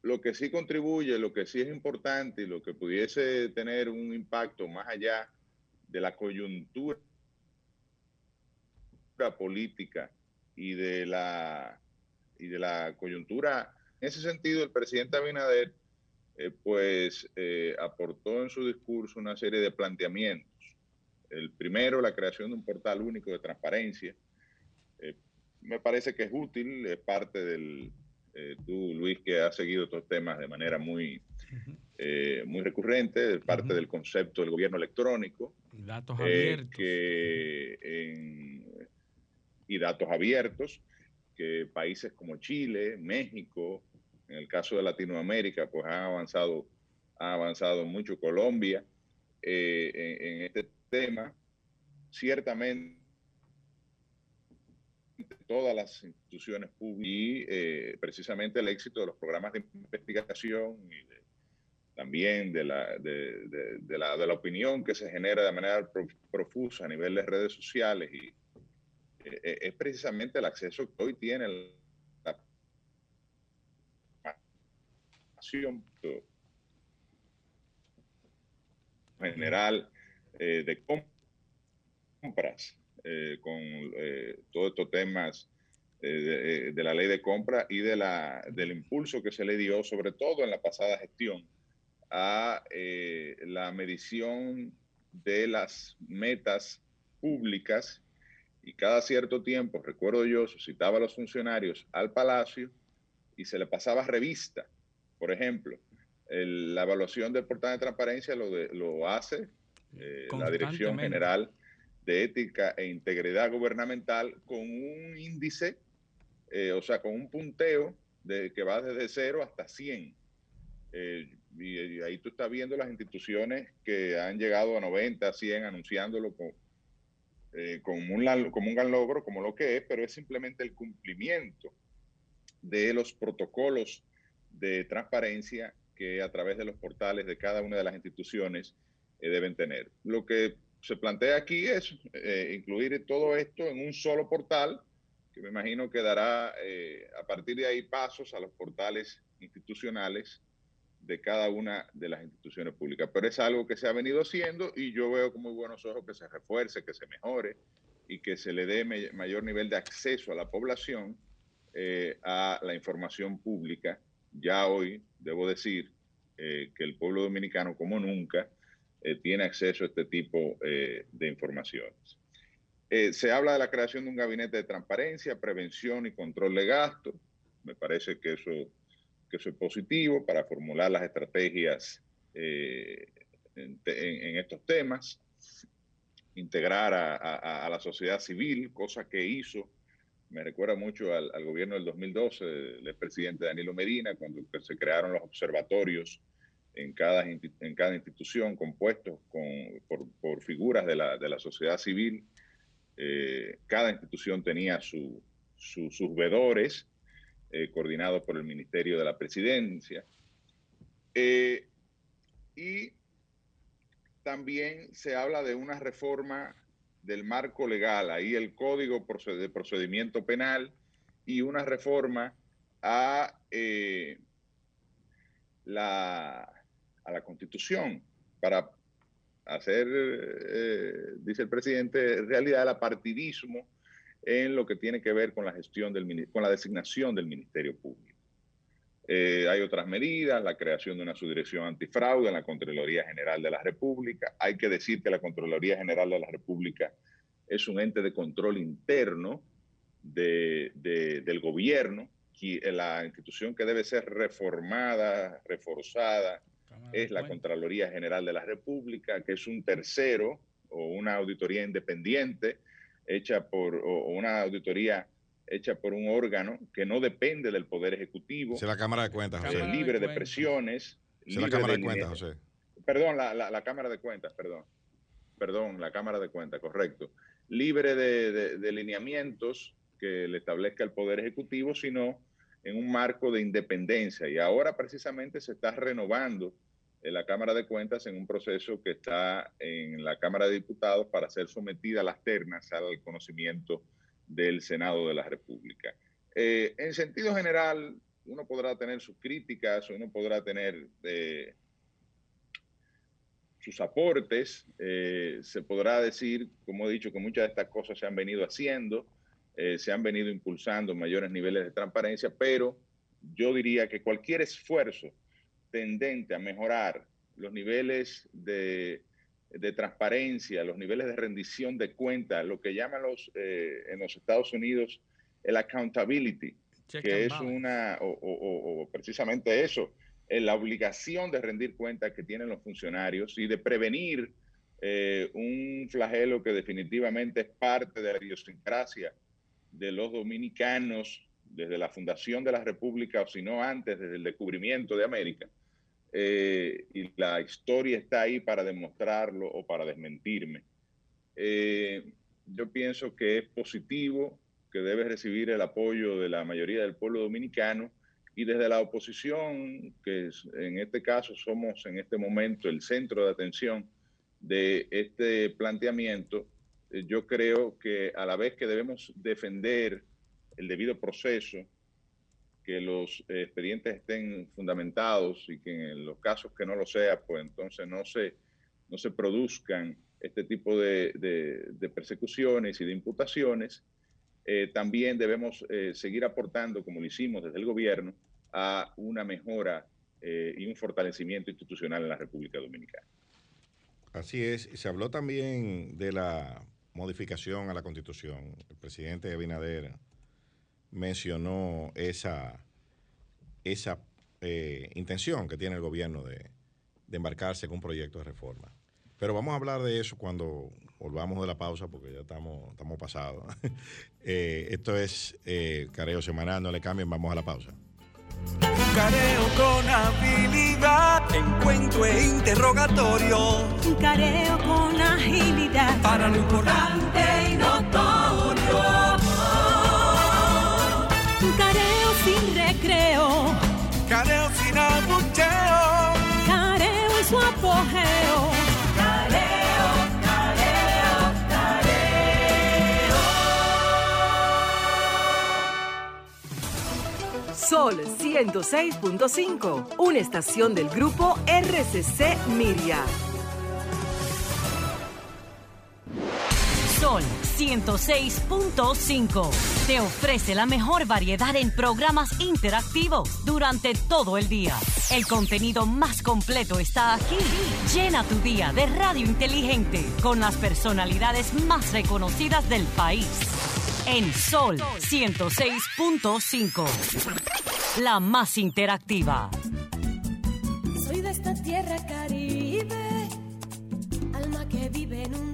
lo que sí contribuye, lo que sí es importante y lo que pudiese tener un impacto más allá de la coyuntura política y de la y de la coyuntura en ese sentido el presidente Abinader eh, pues eh, aportó en su discurso una serie de planteamientos. El primero, la creación de un portal único de transparencia. Eh, me parece que es útil, es parte del, tú Luis que has seguido estos temas de manera muy, muy recurrente, es parte del concepto del gobierno electrónico. Datos abiertos. que en y datos abiertos, que países como Chile, México, en el caso de Latinoamérica, pues han avanzado, ha avanzado mucho Colombia eh, en, este tema. Ciertamente todas las instituciones públicas y eh, precisamente el éxito de los programas de investigación y también de la, de, la, de la opinión que se genera de manera profusa a nivel de redes sociales y eh, eh, es precisamente el acceso que hoy tiene general de compras con todos estos temas de, la ley de compra y de la, del impulso que se le dio, sobre todo en la pasada gestión, a eh, la medición de las metas públicas y cada cierto tiempo, recuerdo yo, suscitaba a los funcionarios al palacio y se le pasaba revista. Por ejemplo, la evaluación del portal de transparencia lo, lo hace eh, la Dirección General de Ética e Integridad Gubernamental con un índice, eh, o sea, con un punteo de, que va desde 0 hasta 100 y, ahí tú estás viendo las instituciones que han llegado a 90, 100, anunciándolo eh, como, un, como un gran logro, como lo que es, pero es simplemente el cumplimiento de los protocolos de transparencia que a través de los portales de cada una de las instituciones eh, deben tener. Lo que se plantea aquí es eh, incluir todo esto en un solo portal, que me imagino que dará a partir de ahí pasos a los portales institucionales de cada una de las instituciones públicas. Pero es algo que se ha venido haciendo y yo veo con muy buenos ojos que se refuerce, que se mejore y que se le dé mayor nivel de acceso a la población eh, a la información pública. Ya hoy debo decir eh, que el pueblo dominicano, como nunca, eh, tiene acceso a este tipo de informaciones. se habla de la creación de un gabinete de transparencia, prevención y control de gastos. Me parece que eso que eso es positivo para formular las estrategias eh, en, estos temas, integrar a, la sociedad civil, cosa que hizo, me recuerda mucho al, gobierno del 2012 del presidente Danilo Medina, cuando se crearon los observatorios en cada, en cada institución compuestos con, por, figuras de la, de la sociedad civil. Eh, cada institución tenía su, sus vedores eh, coordinado por el Ministerio de la Presidencia. Eh, y también se habla de una reforma del marco legal, ahí el Código de Procedimiento Penal y una reforma a, eh, la, a la Constitución para hacer, dice el presidente, realidad el apartidismo en lo que tiene que ver con la gestión del con la designación del Ministerio Público. Eh, hay otras medidas, la creación de una subdirección antifraude en la Contraloría General de la República. Hay que decir que la Contraloría General de la República es un ente de control interno de, del gobierno, la institución que debe ser reformada, reforzada, es la Contraloría General de la República, que es un tercero o una auditoría independiente hecha por, o una auditoría hecha por un órgano que no depende del Poder Ejecutivo. Es la Cámara de Cuentas, José. libre de, presiones. Es la Cámara de, Cuentas, José. Perdón, la, la, Cámara de Cuentas, perdón. Perdón, la Cámara de Cuentas, correcto. Libre de, de lineamientos que le establezca el Poder Ejecutivo, sino en un marco de independencia. Y ahora precisamente se está renovando en la Cámara de Cuentas en un proceso que está en la Cámara de Diputados para ser sometida a las ternas al conocimiento del Senado de la República. Eh, en sentido general, uno podrá tener sus críticas, uno podrá tener eh, sus aportes, eh, se podrá decir, como he dicho, que muchas de estas cosas se han venido haciendo, se han venido impulsando mayores niveles de transparencia, pero yo diría que cualquier esfuerzo tendente a mejorar los niveles de, transparencia, los niveles de rendición de cuentas, lo que llaman los, eh, en los Estados Unidos el accountability, que es una, o, precisamente eso, la obligación de rendir cuentas que tienen los funcionarios y de prevenir eh, un flagelo que definitivamente es parte de la idiosincrasia de los dominicanos desde la fundación de la República, o si no antes, desde el descubrimiento de América. Eh, y la historia está ahí para demostrarlo o para desmentirme. Eh, yo pienso que es positivo, que debe recibir el apoyo de la mayoría del pueblo dominicano y desde la oposición, que en este caso somos en este momento el centro de atención de este planteamiento, eh, yo creo que a la vez que debemos defender el debido proceso, que los expedientes estén fundamentados y que en los casos que no lo sea, pues entonces no se, no se produzcan este tipo de, de, persecuciones y de imputaciones, eh, también debemos eh, seguir aportando, como lo hicimos desde el gobierno, a una mejora eh, y un fortalecimiento institucional en la República Dominicana. Así es. Se habló también de la modificación a la Constitución. El presidente Abinader mencionó esa, esa intención que tiene el gobierno de, de embarcarse con un proyecto de reforma. Pero vamos a hablar de eso cuando volvamos de la pausa, porque ya estamos, estamos pasados. [LAUGHS] Eh, esto es eh, Careo Semanal, no le cambien, vamos a la pausa. Careo con habilidad, encuentro e interrogatorio. Careo con agilidad. Para lo importante y notorio. Careo sin recreo. Careo sin abucheo. Careo en su apogeo. Sol 106.5, una estación del grupo RCC Miria. Sol 106.5 te ofrece la mejor variedad en programas interactivos durante todo el día. El contenido más completo está aquí. Llena tu día de radio inteligente con las personalidades más reconocidas del país en Sol 106.5. La más interactiva. Soy de esta tierra caribe, alma que vive en un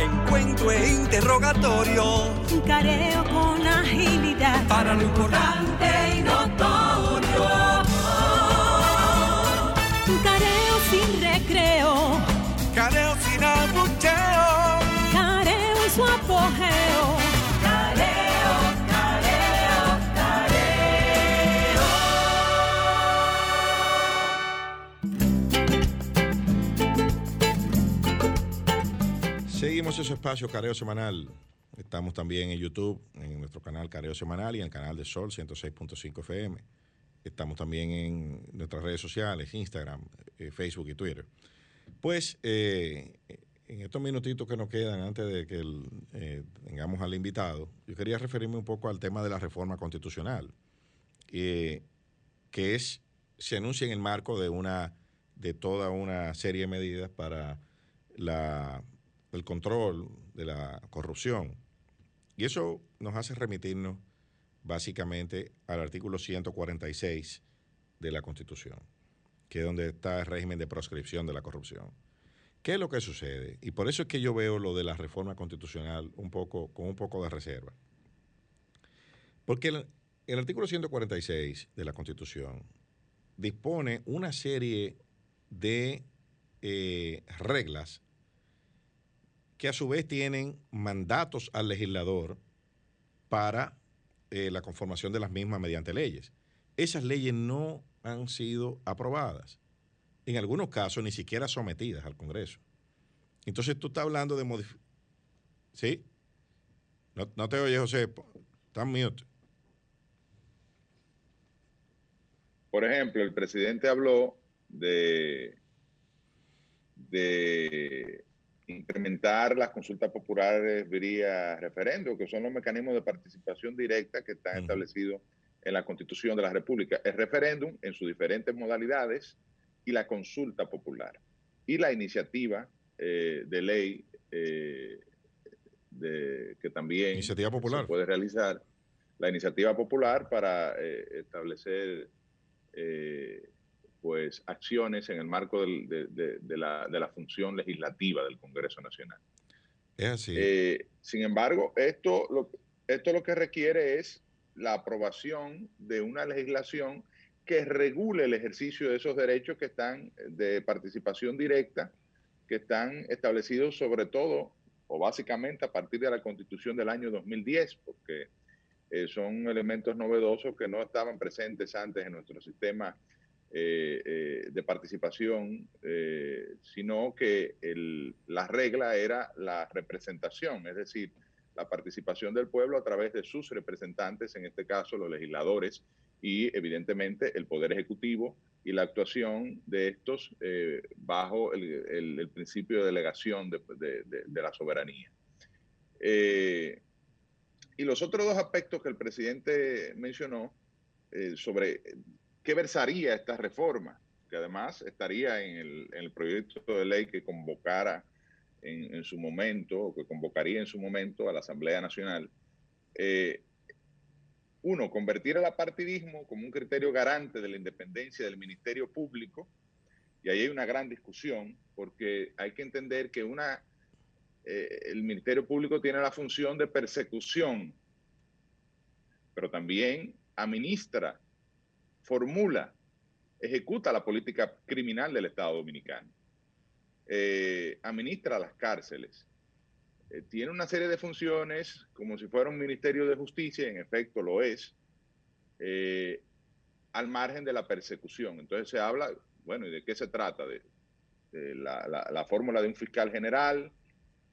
encuentro e interrogatorio. Careo con agilidad. Para lo importante y notorio. Careo sin recreo. Careo sin abucheo. Careo en su apogeo. Seguimos ese espacio Careo Semanal. Estamos también en YouTube, en nuestro canal Careo Semanal y en el canal de Sol 106.5 FM. Estamos también en nuestras redes sociales, Instagram, eh, Facebook y Twitter. Pues eh, en estos minutitos que nos quedan antes de que el, eh, tengamos al invitado, yo quería referirme un poco al tema de la reforma constitucional, eh, que es se anuncia en el marco de una de toda una serie de medidas para la, el control de la corrupción. Y eso nos hace remitirnos básicamente al artículo 146 de la Constitución. que es donde está el régimen de proscripción de la corrupción. ¿Qué es lo que sucede? Y por eso es que yo veo lo de la reforma constitucional un poco, con un poco de reserva. Porque el, el artículo 146 de la Constitución dispone una serie de eh, reglas que a su vez tienen mandatos al legislador para eh, la conformación de las mismas mediante leyes. Esas leyes no han sido aprobadas. En algunos casos ni siquiera sometidas al Congreso. Entonces tú estás hablando de modificar. ¿Sí? No, te oyes, José. Estás mute. Por ejemplo, el presidente habló de, de incrementar las consultas populares vía referendo, que son los mecanismos de participación directa que están establecidos en la Constitución de la República. El referéndum en sus diferentes modalidades y la consulta popular. Y la iniciativa eh, de ley eh, de, que también iniciativa popular. se puede realizar, la iniciativa popular para eh, establecer pues acciones en el marco de, la, función legislativa del Congreso Nacional. Es así. sin embargo, esto lo, esto lo que requiere es la aprobación de una legislación que regule el ejercicio de esos derechos que están de participación directa, que están establecidos sobre todo o básicamente a partir de la constitución del año 2010, porque eh, son elementos novedosos que no estaban presentes antes en nuestro sistema eh, eh, de participación, sino que la regla era la representación, es decir, la participación del pueblo a través de sus representantes, en este caso los legisladores y evidentemente el Poder Ejecutivo y la actuación de estos eh, bajo el, principio de delegación de, la soberanía. Eh, y los otros dos aspectos que el presidente mencionó eh, sobre qué versaría esta reforma, que además estaría en el, en el proyecto de ley que convocara en, su momento, o que convocaría en su momento a la Asamblea Nacional, eh, uno, convertir el apartidismo como un criterio garante de la independencia del Ministerio Público, y ahí hay una gran discusión, porque hay que entender que una, eh, el Ministerio Público tiene la función de persecución, pero también administra, formula, ejecuta la política criminal del Estado Dominicano eh, administra las cárceles. Eh, tiene una serie de funciones como si fuera un ministerio de justicia, en efecto lo es, eh, al margen de la persecución. Entonces se habla, bueno, ¿y de qué se trata? De, la, fórmula de un fiscal general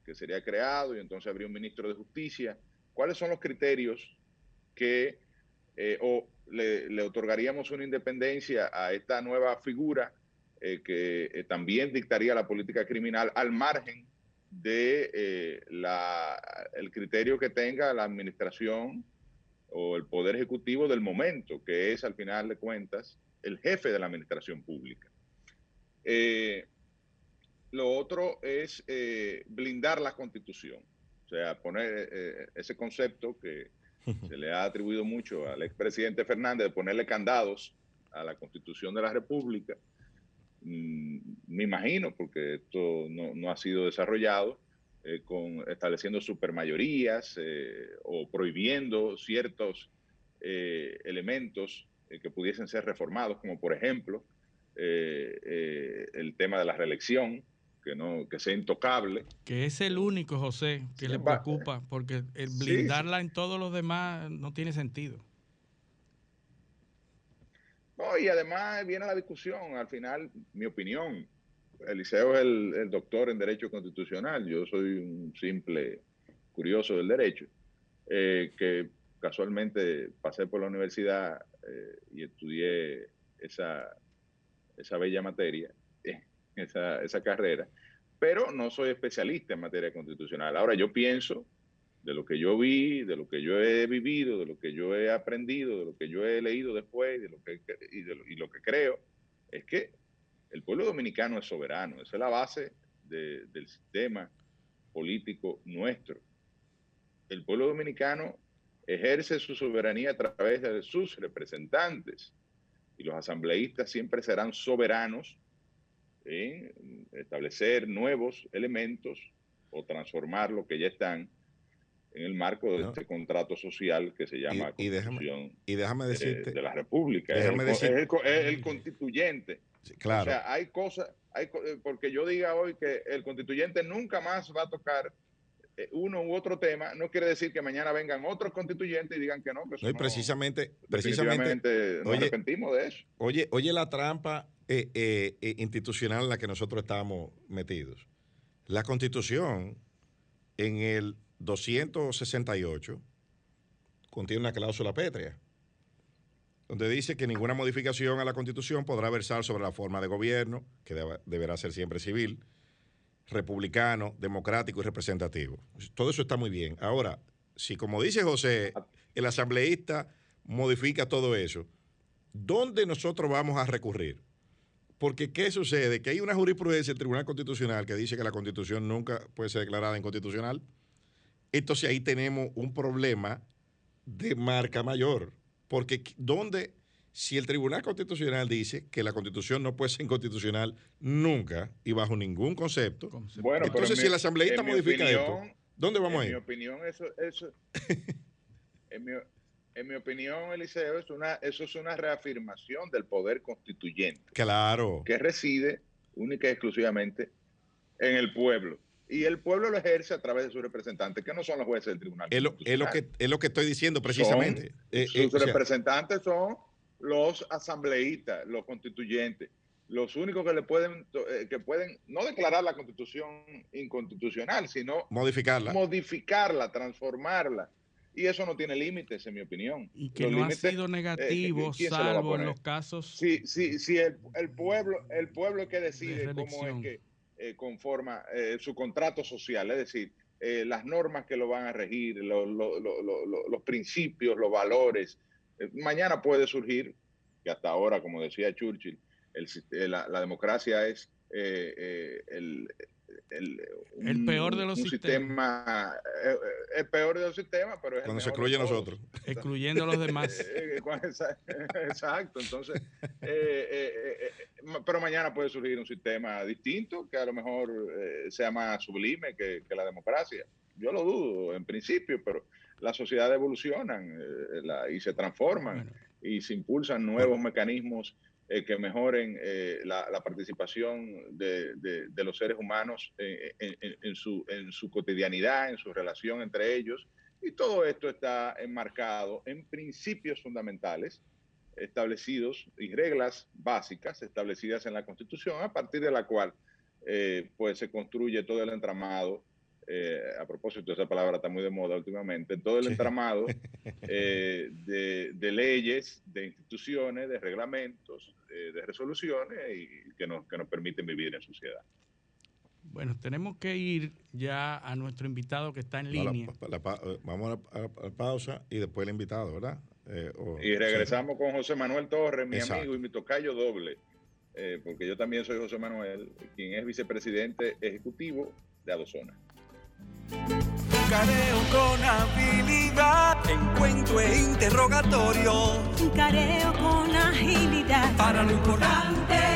que sería creado y entonces habría un ministro de justicia. ¿Cuáles son los criterios que o le, le, otorgaríamos una independencia a esta nueva figura eh, que eh, también dictaría la política criminal al margen de eh, el criterio que tenga la administración o el poder ejecutivo del momento, que es al final de cuentas el jefe de la administración pública. lo otro es blindar la constitución, o sea, poner ese concepto que se le ha atribuido mucho al expresidente Fernández de ponerle candados a la constitución de la República. Mm, me imagino, porque esto no, ha sido desarrollado, eh, con estableciendo supermayorías eh, o prohibiendo ciertos eh, elementos que pudiesen ser reformados, como por ejemplo el tema de la reelección, que no que sea intocable. Que es el único, José, que le preocupa, porque el blindarla en todos los demás no tiene sentido. No, y además viene la discusión, al final, mi opinión, Eliseo es el, doctor en Derecho Constitucional, yo soy un simple curioso del derecho, eh, que casualmente pasé por la universidad eh, y estudié esa, esa bella materia, esa, esa carrera, pero no soy especialista en materia constitucional. Ahora yo pienso de lo que yo vi, de lo que yo he vivido, de lo que yo he aprendido, de lo que yo he leído después de lo que, y, lo que creo, es que el pueblo dominicano es soberano. Esa es la base del sistema político nuestro. El pueblo dominicano ejerce su soberanía a través de sus representantes. y los asambleístas siempre serán soberanos establecer nuevos elementos o transformar lo que ya están en el marco de este contrato social que se llama y, Constitución y déjame, decirte, de la República. es, el, el, constituyente. claro. O sea, hay cosas, hay, eh, porque yo diga hoy que el constituyente nunca más va a tocar eh, uno u otro tema, no quiere decir que mañana vengan otros constituyentes y digan que no. Que no, precisamente, precisamente nos arrepentimos de eso. Oye, oye la trampa eh, institucional en la que nosotros estamos metidos. La constitución en el 268 contiene una cláusula pétrea, donde dice que ninguna modificación a la Constitución podrá versar sobre la forma de gobierno, que deberá ser siempre civil, republicano, democrático y representativo. Todo eso está muy bien. Ahora, si como dice José, el asambleísta modifica todo eso, ¿dónde nosotros vamos a recurrir? Porque ¿qué sucede? Que hay una jurisprudencia del Tribunal Constitucional que dice que la Constitución nunca puede ser declarada inconstitucional. Entonces ahí tenemos un problema de marca mayor. Porque ¿dónde, si el Tribunal Constitucional dice que la Constitución no puede ser inconstitucional nunca y bajo ningún concepto, bueno, entonces si el asambleísta modifica esto, ¿dónde vamos a ir? En mi opinión, eso, eso [LAUGHS] en, mi, en, mi, opinión, Eliseo, es una, eso es una reafirmación del poder constituyente. Claro. Que reside única y exclusivamente en el pueblo y el pueblo lo ejerce a través de sus representantes, que no son los jueces del tribunal. Es lo, es lo que, es lo que estoy diciendo precisamente. Eh, sus eh, representantes son los asambleístas, los constituyentes, los únicos que le pueden, eh, que pueden no declarar la constitución inconstitucional, sino modificarla, modificarla, transformarla. Y eso no tiene límites, en mi opinión. Y que no ha sido negativo, salvo en los casos. Sí, sí, sí, el, el pueblo, el pueblo es que decide cómo es que eh, conforma eh, su contrato social, es decir, eh, las normas que lo van a regir, los principios, los valores. mañana puede surgir, que hasta ahora, como decía Churchill, la, democracia es el, el, peor de los sistemas. Eh, eh, el peor de los sistemas, pero es Cuando se excluye a nosotros. Excluyendo a los demás. [LAUGHS] Eh, [LAUGHS] exacto, entonces. pero mañana puede surgir un sistema distinto que a lo mejor sea más sublime que, la democracia. Yo lo dudo en principio, pero las sociedades evolucionan y se transforman y se impulsan nuevos mecanismos eh, que mejoren eh, la, participación de, los seres humanos en, su, en su cotidianidad, en su relación entre ellos. Y todo esto está enmarcado en principios fundamentales establecidos y reglas básicas establecidas en la Constitución, a partir de la cual eh, pues se construye todo el entramado eh, a propósito, esa palabra está muy de moda últimamente, todo el entramado [LAUGHS] eh, de, leyes, de instituciones, de reglamentos, eh, de resoluciones y que nos, que nos permiten vivir en sociedad. Bueno, tenemos que ir ya a nuestro invitado que está en línea. vamos a la, pausa y después el invitado, ¿verdad? y regresamos con José Manuel Torres, mi amigo y mi tocayo doble, porque yo también soy José Manuel, quien es vicepresidente ejecutivo de Adozona. Careo con habilidad, encuentro e interrogatorio. Careo con agilidad, para lo importante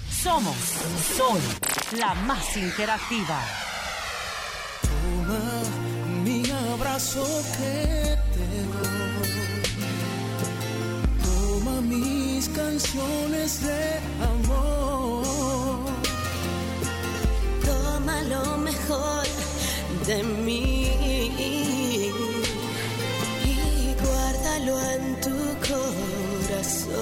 Somos Sol, la más interactiva. Toma mi abrazo que te doy. Toma mis canciones de amor. Toma lo mejor de mí y guárdalo en tu corazón.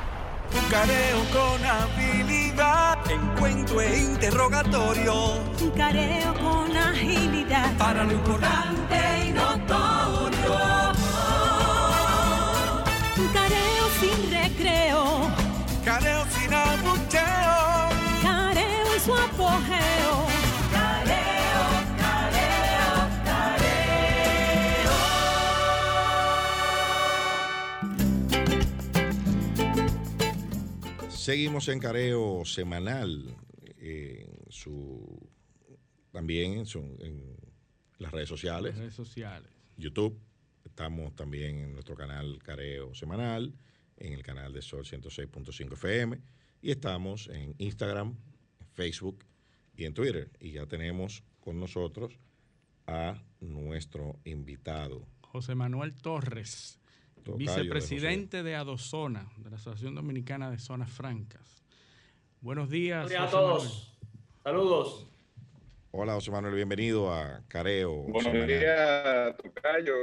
Careo con habilidad, encuentro e interrogatorio. Careo con agilidad. Para lo importante y notorio. Careo sin recreo. Careo sin abucheo. Careo y su apogeo. Seguimos en careo semanal. eh, su, también en, su- en las redes sociales, Redes sociales. YouTube. Estamos también en nuestro canal Careo Semanal, en el canal de Sol 106.5 FM. Y estamos en Instagram, Facebook y en Twitter. Y ya tenemos con nosotros a nuestro invitado. José Manuel Torres, Tocayo de vicepresidente de, Adozona, de la Asociación Dominicana de Zonas Francas. Buenos días. Buenos días a todos. Saludos. Hola, José Manuel, bienvenido a Careo. Buenos días, Tocayo.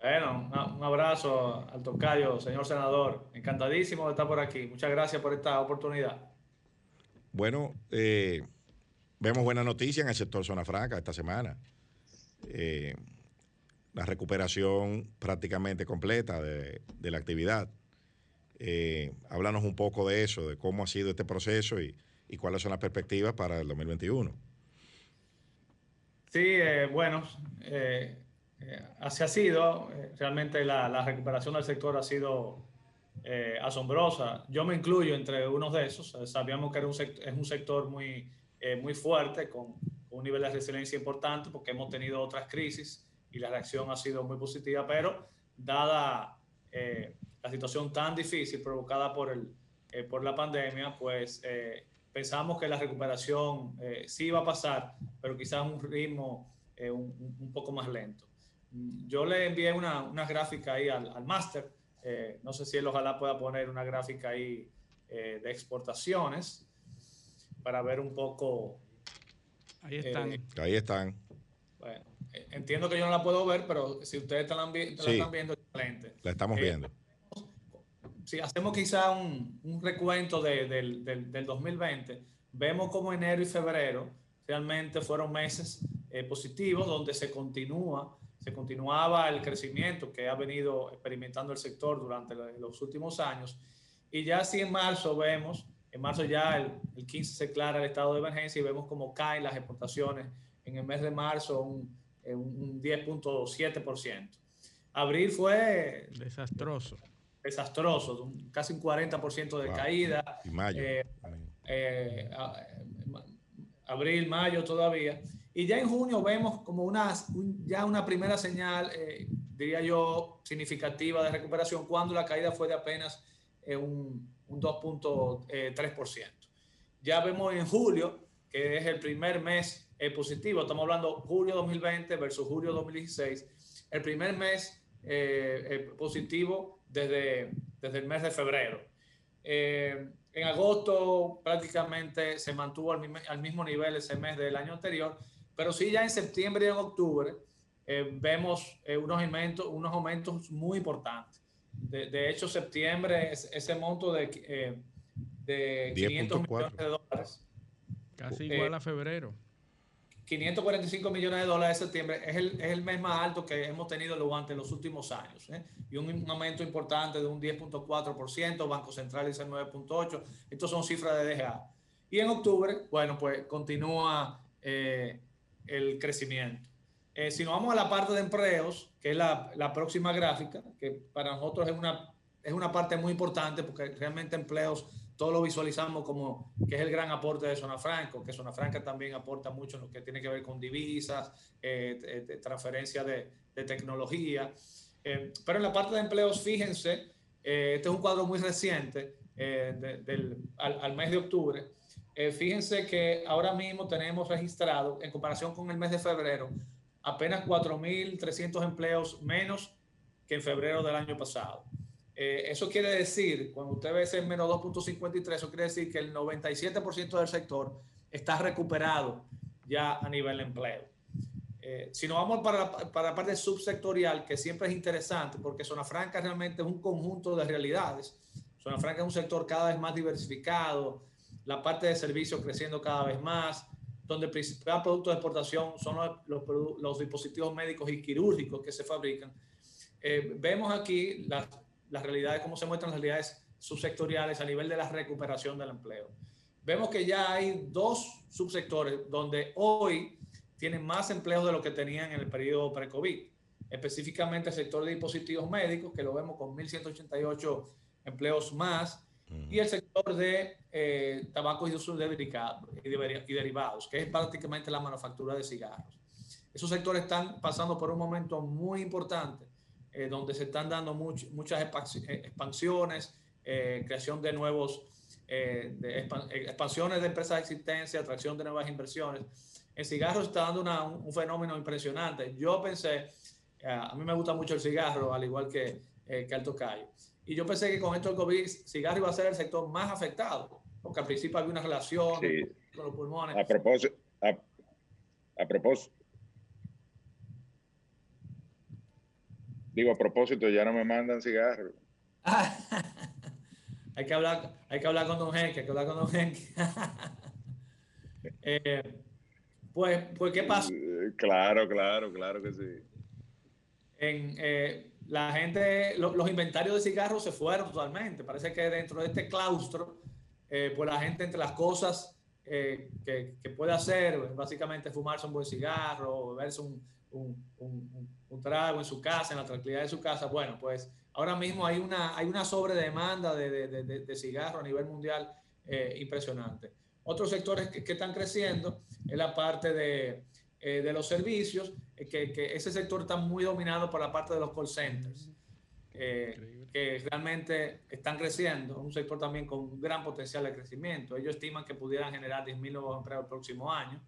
Bueno, un abrazo al tocayo, señor senador. Encantadísimo de estar por aquí. Muchas gracias por esta oportunidad. Bueno, eh, vemos buena noticia en el sector zona franca esta semana. Eh, la recuperación prácticamente completa de, de la actividad. Eh, háblanos un poco de eso, de cómo ha sido este proceso y, y cuáles son las perspectivas para el 2021. Sí, eh, bueno, eh, eh, así ha sido. Eh, realmente la, la recuperación del sector ha sido asombrosa. Yo me incluyo entre unos de esos. Sabíamos que era un sector, es un sector muy, muy fuerte, con un nivel de resiliencia importante, porque hemos tenido otras crisis y la reacción ha sido muy positiva, pero dada eh, la situación tan difícil provocada por, el, eh, por la pandemia, pues eh, pensamos que la recuperación eh, sí iba a pasar, pero quizás un ritmo eh, un, un- poco más lento. Mm, Yo le envié una, una gráfica ahí al, al máster, eh, no sé si él ojalá pueda poner una gráfica ahí eh, de exportaciones para ver un poco... Ahí están. Eh, Ahí están. bueno, entiendo que yo no la puedo ver, pero si ustedes te la, te la Sí. están viendo, excelente. La estamos Eh, viendo. si hacemos quizá un, un recuento de- del, del- del 2020, vemos como enero y febrero realmente fueron meses eh, positivos donde se continúa, se continuaba el crecimiento que ha venido experimentando el sector durante lo- los últimos años. Y ya si en marzo vemos, en marzo ya el, el 15 se declara el estado de emergencia y vemos cómo caen las exportaciones en el mes de marzo un, un un 10.7%. Abril fue Desastroso. desastroso, un- casi un 40% de Wow. caída. Y mayo. eh, eh, abril, mayo todavía. Y ya en junio vemos como una, un- ya una primera señal, eh, diría yo, significativa de recuperación, cuando la caída fue de apenas eh, un, un 2.3%. Ya vemos en julio, que es el primer mes eh, positivo, estamos hablando julio 2020 versus julio 2016, el primer mes eh, eh, positivo desde, desde el mes de febrero. Eh, en agosto prácticamente se mantuvo al, mismo- al mismo nivel ese mes del año anterior, pero sí ya en septiembre y en octubre eh, vemos eh, unos, aumentos, unos aumentos muy importantes. De, de hecho, septiembre, es- ese monto de, eh, de 500 10.4. millones de dólares Casi Eh, igual a febrero. 545 millones de dólares de septiembre es el, es el mes más alto que hemos tenido durante los últimos años. ¿eh? Y un, aumento importante de un 10.4%, Banco Central dice 9.8%. Estos son cifras de DGA. Y en octubre, bueno, pues continúa eh, el crecimiento. Eh, si nos vamos a la parte de empleos, que es la, la, próxima gráfica, que para nosotros es una, es una parte muy importante porque realmente empleos todo lo visualizamos como que es el gran aporte de Zona Franca, que Zona Franca también aporta mucho en lo que tiene que ver con divisas, eh, transferencia de, de tecnología. Eh, pero en la parte de empleos, fíjense, eh, este es un cuadro muy reciente eh, de, del, al, al, mes de octubre. Eh, fíjense que ahora mismo tenemos registrado, en comparación con el mes de febrero, apenas 4.300 empleos menos que en febrero del año pasado. Eh, eso quiere decir, cuando usted ve ese menos 2.53, eso quiere decir que el 97% del sector está recuperado ya a nivel de empleo. Eh, si nos vamos para para la parte subsectorial, que siempre es interesante, porque Zona Franca realmente es un conjunto de realidades. Zona Franca es un sector cada vez más diversificado, la parte de servicios creciendo cada vez más, donde el principal producto de exportación son los, los, los dispositivos médicos y quirúrgicos que se fabrican. Eh, vemos aquí las las realidades, cómo se muestran las realidades subsectoriales a nivel de la recuperación del empleo. Vemos que ya hay dos subsectores donde hoy tienen más empleos de lo que tenían en el periodo pre-COVID. Específicamente el sector de dispositivos médicos, que lo vemos con 1.188 empleos más, y el sector de eh, tabaco y usos y derivados, que es prácticamente la manufactura de cigarros. Esos sectores están pasando por un momento muy importante eh, donde se están dando much, muchas eh, expansiones, eh, creación de nuevos, eh, de expansiones de empresas de existencia, atracción de nuevas inversiones. En cigarros está dando una, un, un, fenómeno impresionante. Yo pensé, a mí me gusta mucho el cigarro, al igual que, que el tocayo. Y yo pensé que con esto del COVID, cigarro iba a ser el sector más afectado, porque al principio había una relación sí. con los pulmones. A propósito, a, a propósito, Digo, a propósito, ya no me mandan cigarros. [LAUGHS] hay, que hablar, hay que hablar con Don Henry, hay que hablar con Don Henry. [LAUGHS] eh, pues, pues, ¿qué pasa? Claro, claro, claro que sí. En, eh, la gente, lo, los inventarios de cigarros se fueron totalmente. Parece que dentro de este claustro, eh, pues la gente entre las cosas eh, que, que, puede hacer, básicamente fumarse un buen cigarro, beberse un, un, un, un, trago en su casa, en la tranquilidad de su casa, bueno, pues ahora mismo hay una, hay una sobredemanda de, de, de, de cigarro a nivel mundial eh, impresionante. Otros sectores que, que, están creciendo es la parte de, eh, de los servicios, eh, que, que, ese sector está muy dominado por la parte de los call centers, que realmente están creciendo, un sector también con un gran potencial de crecimiento. Ellos estiman que pudieran generar 10.000 nuevos empleos el próximo año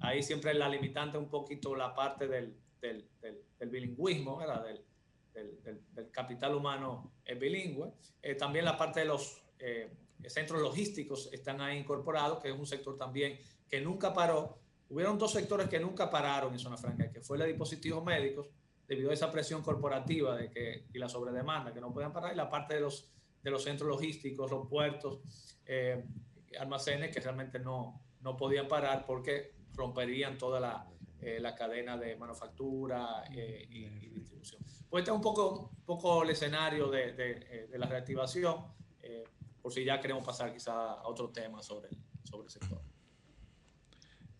ahí siempre la limitante un poquito la parte del, del, del, del bilingüismo, ¿verdad? Del, capital humano bilingüe. Eh, también la parte de los eh, centros logísticos están ahí incorporados, que es un sector también que nunca paró. Hubieron dos sectores que nunca pararon en Zona Franca, que fue la de dispositivos médicos, debido a esa presión corporativa de que, y la sobredemanda que no pueden parar, y la parte de los, de los centros logísticos, los puertos, eh, almacenes que realmente no, no podían parar porque romperían toda la, eh, la cadena de manufactura eh, y, y, distribución. Pues este es un poco, un poco el escenario de, de, eh, de la reactivación, eh, por si ya queremos pasar quizá a otro tema sobre el, sobre el sector.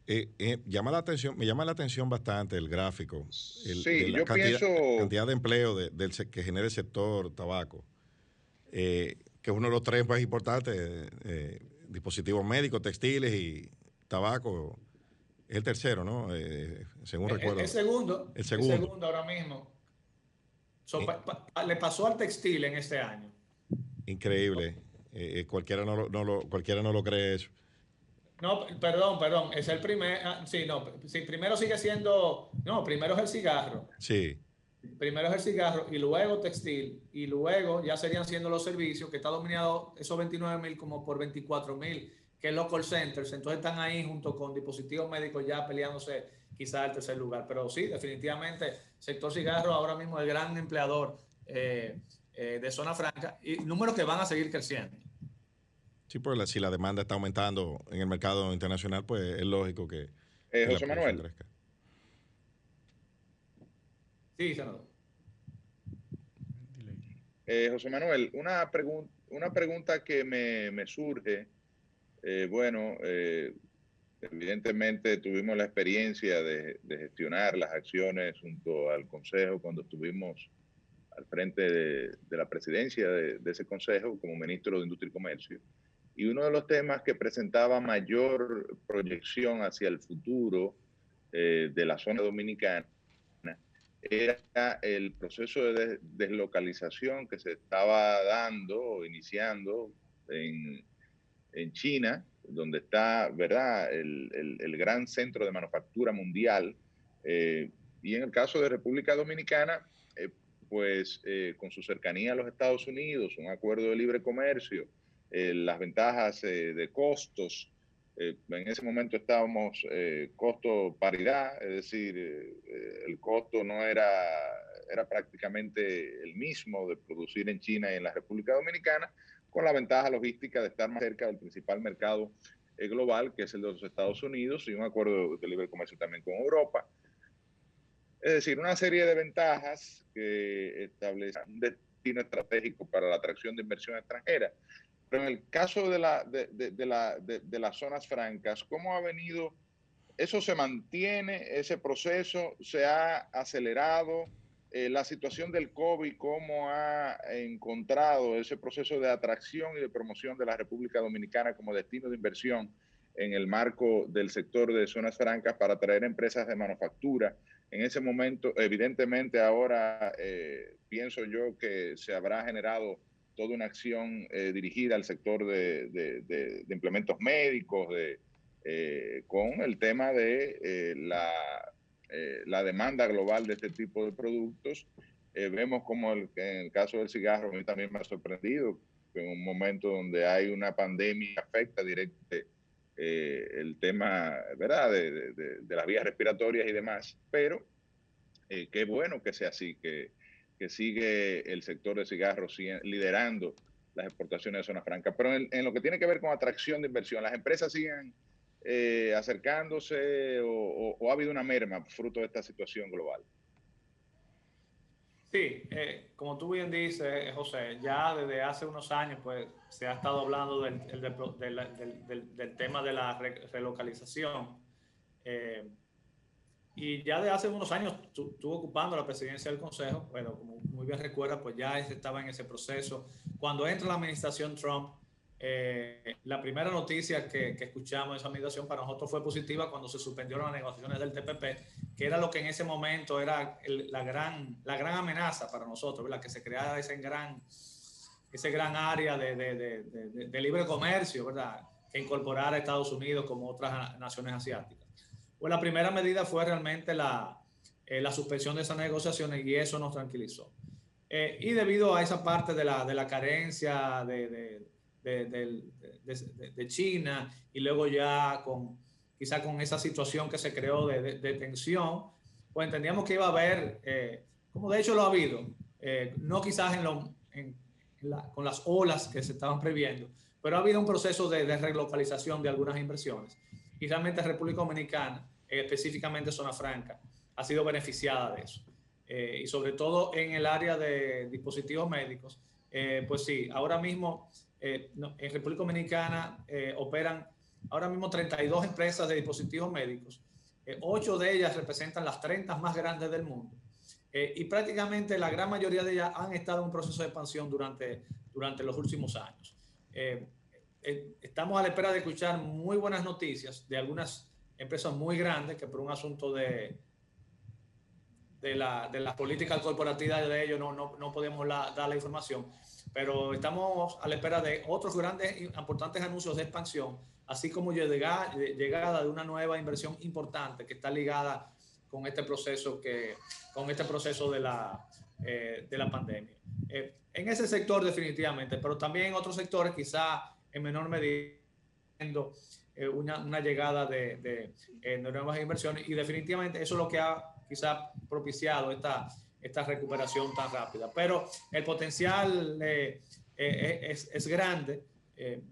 Eh, llama la atención, me llama la atención bastante el gráfico, el, sí, la yo cantidad, pienso... cantidad, de empleo de, del, que genera el sector tabaco, que es uno de los tres más importantes, dispositivos médicos, textiles y tabaco el tercero, ¿no? Eh, según el, recuerdo. El segundo. El segundo. El segundo ahora mismo. So, pa, pa, le pasó al textil en este año. Increíble. Eh, cualquiera, no lo, no lo, cualquiera no lo cree eso. No, perdón, perdón. Es el primer. Ah, sí, no. Sí, primero sigue siendo. No, primero es el cigarro. Sí. Primero es el cigarro y luego textil y luego ya serían siendo los servicios que está dominado esos 29 mil como por 24 mil que es los call centers, entonces están ahí junto con dispositivos médicos ya peleándose quizás el tercer lugar. Pero sí, definitivamente, sector cigarro ahora mismo es el gran empleador eh, eh, de zona franca y números que van a seguir creciendo. Sí, pues la, si la demanda está aumentando en el mercado internacional, pues es lógico que, Eh, José Manuel. Sí, senador. Eh, José Manuel, una, una pregunta que me, surge. Eh, bueno, eh, evidentemente tuvimos la experiencia de, gestionar las acciones junto al Consejo cuando estuvimos al frente de, la presidencia de, ese Consejo como ministro de Industria y Comercio. Y uno de los temas que presentaba mayor proyección hacia el futuro de la zona dominicana era el proceso de deslocalización que se estaba dando o iniciando en, China, donde está, ¿verdad?, el, gran centro de manufactura mundial. Eh, y en el caso de República Dominicana, eh, pues eh, con su cercanía a los Estados Unidos, un acuerdo de libre comercio, las ventajas de costos, eh, en ese momento estábamos eh, costo paridad, es decir, eh, el costo no era, era prácticamente el mismo de producir en China y en la República Dominicana, con la ventaja logística de estar más cerca del principal mercado global, que es el de los Estados Unidos, y un acuerdo de libre comercio también con Europa. Es decir, una serie de ventajas que establecen un destino estratégico para la atracción de inversión extranjera. Pero en el caso de, la, de, de, de, las zonas francas, ¿cómo ha venido? ¿Eso se mantiene? ¿Ese proceso se ha acelerado? Eh, la situación del COVID, ¿cómo ha encontrado ese proceso de atracción y de promoción de la República Dominicana como destino de inversión en el marco del sector de zonas francas para atraer empresas de manufactura? En ese momento, evidentemente ahora eh, pienso yo que se habrá generado toda una acción eh, dirigida al sector de, implementos médicos, eh, con el tema de eh, la, demanda global de este tipo de productos. vemos como en el caso del cigarro, a mí también me ha sorprendido que en un momento donde hay una pandemia afecta directamente el tema ¿verdad? De, de, las vías respiratorias y demás, pero qué bueno que sea así, que que sigue el sector de cigarros liderando las exportaciones de zona franca. Pero en, lo que tiene que ver con atracción de inversión, ¿las empresas siguen eh, acercándose o, ha habido una merma fruto de esta situación global? Sí, eh, como tú bien dices, José, ya desde hace unos años pues se ha estado hablando del, del, tema de la relocalización. Eh, y ya de hace unos años estuvo ocupando la presidencia del Consejo, pero como muy bien recuerda, pues ya estaba en ese proceso. Cuando entra la administración Trump, eh, la primera noticia que, que, escuchamos de esa administración para nosotros fue positiva cuando se suspendieron las negociaciones del TPP, que era lo que en ese momento era la, gran, la gran amenaza para nosotros, la que se creara ese gran, ese gran área de, de, de, de libre comercio, ¿verdad? que incorporara a Estados Unidos como otras naciones asiáticas. Pues la primera medida fue realmente la, eh, la suspensión de esas negociaciones y eso nos tranquilizó. Eh, y debido a esa parte de la, la carencia de, de, de, China y luego ya con quizá con esa situación que se creó de, tensión, pues entendíamos que iba a haber, eh, como de hecho lo ha habido, no quizás en lo, con las olas que se estaban previendo, pero ha habido un proceso de, relocalización de algunas inversiones y realmente República Dominicana, eh, específicamente Zona Franca, ha sido beneficiada de eso. Eh, y sobre todo en el área de dispositivos médicos, eh, pues sí, ahora mismo en República Dominicana operan ahora mismo 32 empresas de dispositivos médicos, ocho de ellas representan las 30 más grandes del mundo. y prácticamente la gran mayoría de ellas han estado en un proceso de expansión durante, durante los últimos años. Eh, estamos a la espera de escuchar muy buenas noticias de algunas empresas muy grandes que por un asunto de, de, la, de las políticas corporativas de ellos no, no, no podemos dar la información, pero estamos a la espera de otros grandes, importantes anuncios de expansión, así como llegada, llegada de una nueva inversión importante que está ligada con este proceso, que, con este proceso de, la, eh, de la pandemia. Eh, en ese sector definitivamente, pero también en otros sectores quizá en menor medida eh, una, una, llegada de, de, eh, nuevas inversiones y definitivamente eso es lo que ha quizá propiciado esta, esta recuperación tan rápida. Pero el potencial eh, es, es, grande.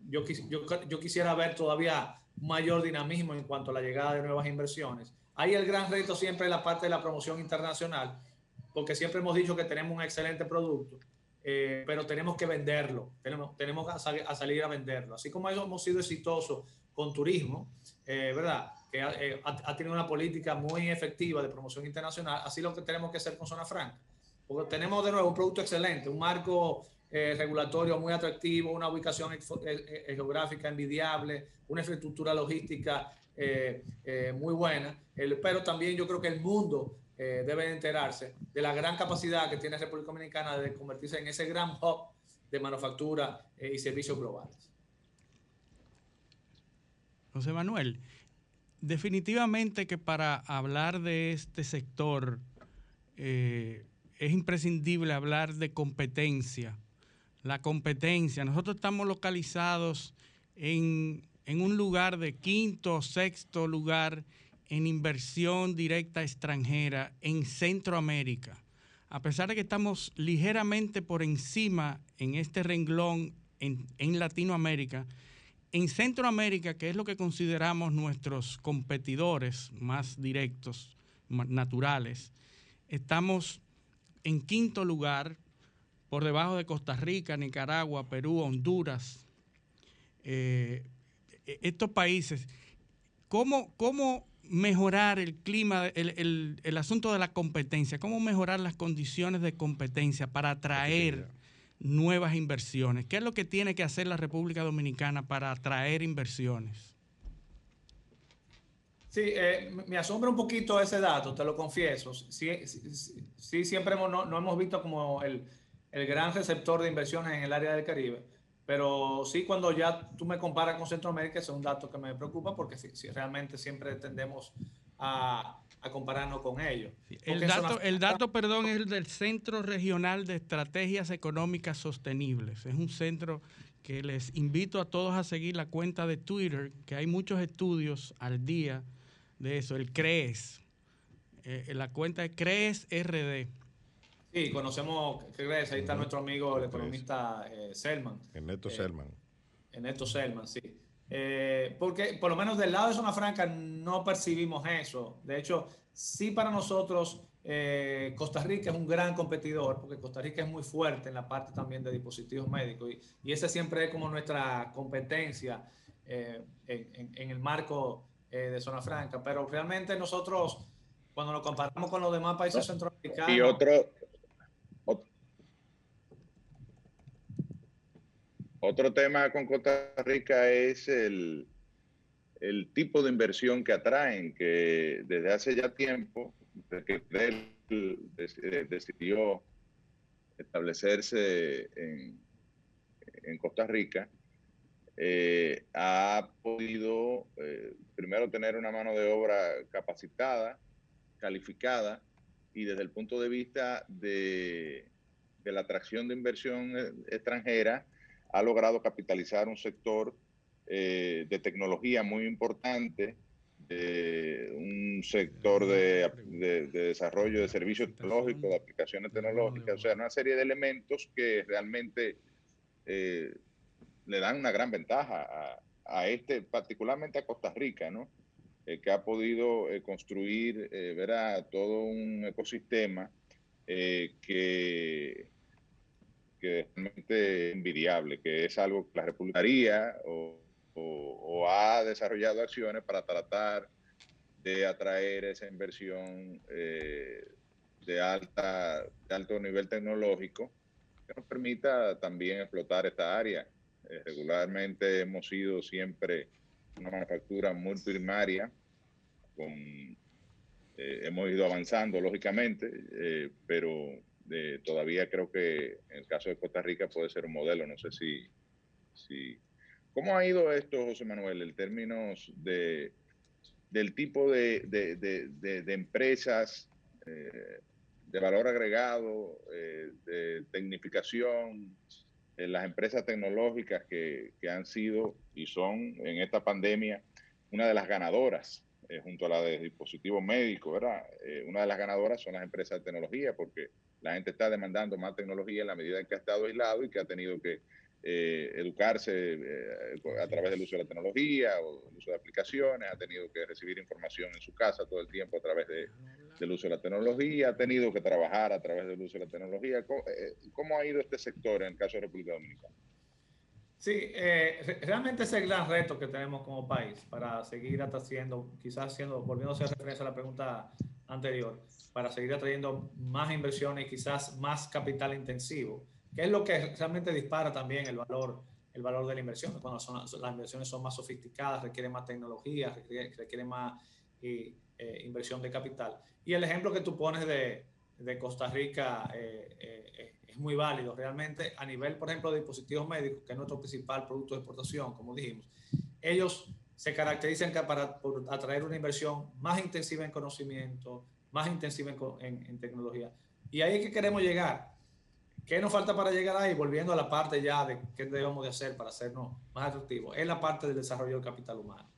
yo, yo, yo, quisiera ver todavía mayor dinamismo en cuanto a la llegada de nuevas inversiones. Ahí el gran reto siempre es la parte de la promoción internacional, porque siempre hemos dicho que tenemos un excelente producto, eh, pero tenemos que venderlo, tenemos, tenemos a, salir a venderlo. Así como hemos sido exitosos con turismo, eh, ¿verdad? Que eh, ha, tenido una política muy efectiva de promoción internacional, así lo que tenemos que hacer con Zona Franca. Porque tenemos de nuevo un producto excelente, un marco regulatorio muy atractivo, una ubicación geográfica envidiable, una infraestructura logística muy buena, pero también yo creo que el mundo debe enterarse de la gran capacidad que tiene República Dominicana de convertirse en ese gran hub de manufactura y servicios globales. José Manuel, definitivamente que para hablar de este sector eh, es imprescindible hablar de competencia. La competencia. Nosotros estamos localizados en, en un lugar de quinto o sexto lugar en inversión directa extranjera en Centroamérica. A pesar de que estamos ligeramente por encima en este renglón en, en Latinoamérica, en Centroamérica, que es lo que consideramos nuestros competidores más directos, naturales, estamos en quinto lugar, por debajo de Costa Rica, Nicaragua, Perú, Honduras. Eh, e, estos países, ¿cómo, ¿cómo, mejorar el clima, el, el, asunto de la competencia? ¿Cómo mejorar las condiciones de competencia para atraer nuevas inversiones. ¿Qué es lo que tiene que hacer la República Dominicana para atraer inversiones? Sí, eh, me asombra un poquito ese dato, te lo confieso. Sí, sí, siempre hemos, no, hemos visto como el, el, gran receptor de inversiones en el área del Caribe, pero sí cuando ya tú me comparas con Centroamérica, es un dato que me preocupa porque si realmente siempre tendemos a, a compararnos con ellos. El dato, el dato, perdón, es el del Centro Regional de Estrategias Económicas Sostenibles. Es un centro que les invito a todos a seguir la cuenta de Twitter, que hay muchos estudios al día de eso, el CREES. Eh, la cuenta de CREES RD. Sí, conocemos CREES, ahí está nuestro amigo el economista eh, Selman. Ernesto eh, Selman. Ernesto Selman, sí. Eh, porque por lo menos del lado de Zona Franca no percibimos eso. De hecho, sí para nosotros eh, Costa Rica es un gran competidor, porque Costa Rica es muy fuerte en la parte también de dispositivos médicos y, y ese siempre es como nuestra competencia eh, en, en, el marco de Zona Franca. Pero realmente nosotros, cuando nos comparamos con los demás países centroamericanos... Y otro, Otro tema con Costa Rica es el, tipo de inversión que atraen, que desde hace ya tiempo, desde que él eh, decidió establecerse en, en Costa Rica, eh, ha podido eh, primero tener una mano de obra capacitada, calificada, y desde el punto de vista de la atracción de inversión extranjera, ha logrado capitalizar un sector eh, de tecnología muy importante, un sector de, desarrollo de servicios tecnológicos, de aplicaciones tecnológicas, o sea, una serie de elementos que realmente eh, le dan una gran ventaja a, este, particularmente a Costa Rica, ¿no? Eh, que ha podido construir, verá, todo un ecosistema que que es realmente envidiable, que es algo que la República haría o, ha desarrollado acciones para tratar de atraer esa inversión eh, de, alta, de alto nivel tecnológico que nos permita también explotar esta área. Eh, regularmente hemos sido siempre una manufactura muy primaria, con, eh, hemos ido avanzando lógicamente, pero todavía creo que en el caso de Costa Rica puede ser un modelo. No sé si, si ¿cómo ha ido esto, José Manuel, en términos de del tipo de, de, empresas eh, de valor agregado, eh, de tecnificación, en las empresas tecnológicas que, que, han sido y son en esta pandemia una de las ganadoras, eh, junto a la de dispositivos médicos, ¿verdad? una de las ganadoras son las empresas de tecnología, porque la gente está demandando más tecnología en la medida en que ha estado aislado y que ha tenido que eh, educarse eh, a través del uso de la tecnología o el uso de aplicaciones, ha tenido que recibir información en su casa todo el tiempo a través de, del uso de la tecnología, ha tenido que trabajar a través del uso de la tecnología. ¿Cómo, eh, cómo ha ido este sector en el caso de República Dominicana? Sí, realmente es el gran reto que tenemos como país para seguir atrayendo, quizás haciendo, volviendo a referencia a la pregunta anterior, para seguir atrayendo más inversiones y quizás más capital intensivo que es lo que realmente dispara también el valor, el valor de la inversión. Cuando son, las inversiones son más sofisticadas, requieren más tecnología, requieren, más eh, inversión de capital. Y el ejemplo que tú pones de, de Costa Rica eh, eh, es muy válido. Realmente, a nivel, por ejemplo, de dispositivos médicos, que es nuestro principal producto de exportación, como dijimos, ellos se caracterizan para atraer una inversión más intensiva en conocimiento, más intensiva en, en tecnología. Y ahí es que queremos llegar ¿Qué nos falta para llegar ahí? Volviendo a la parte ya de qué debemos de hacer para hacernos más atractivos, es la parte del desarrollo del capital humano.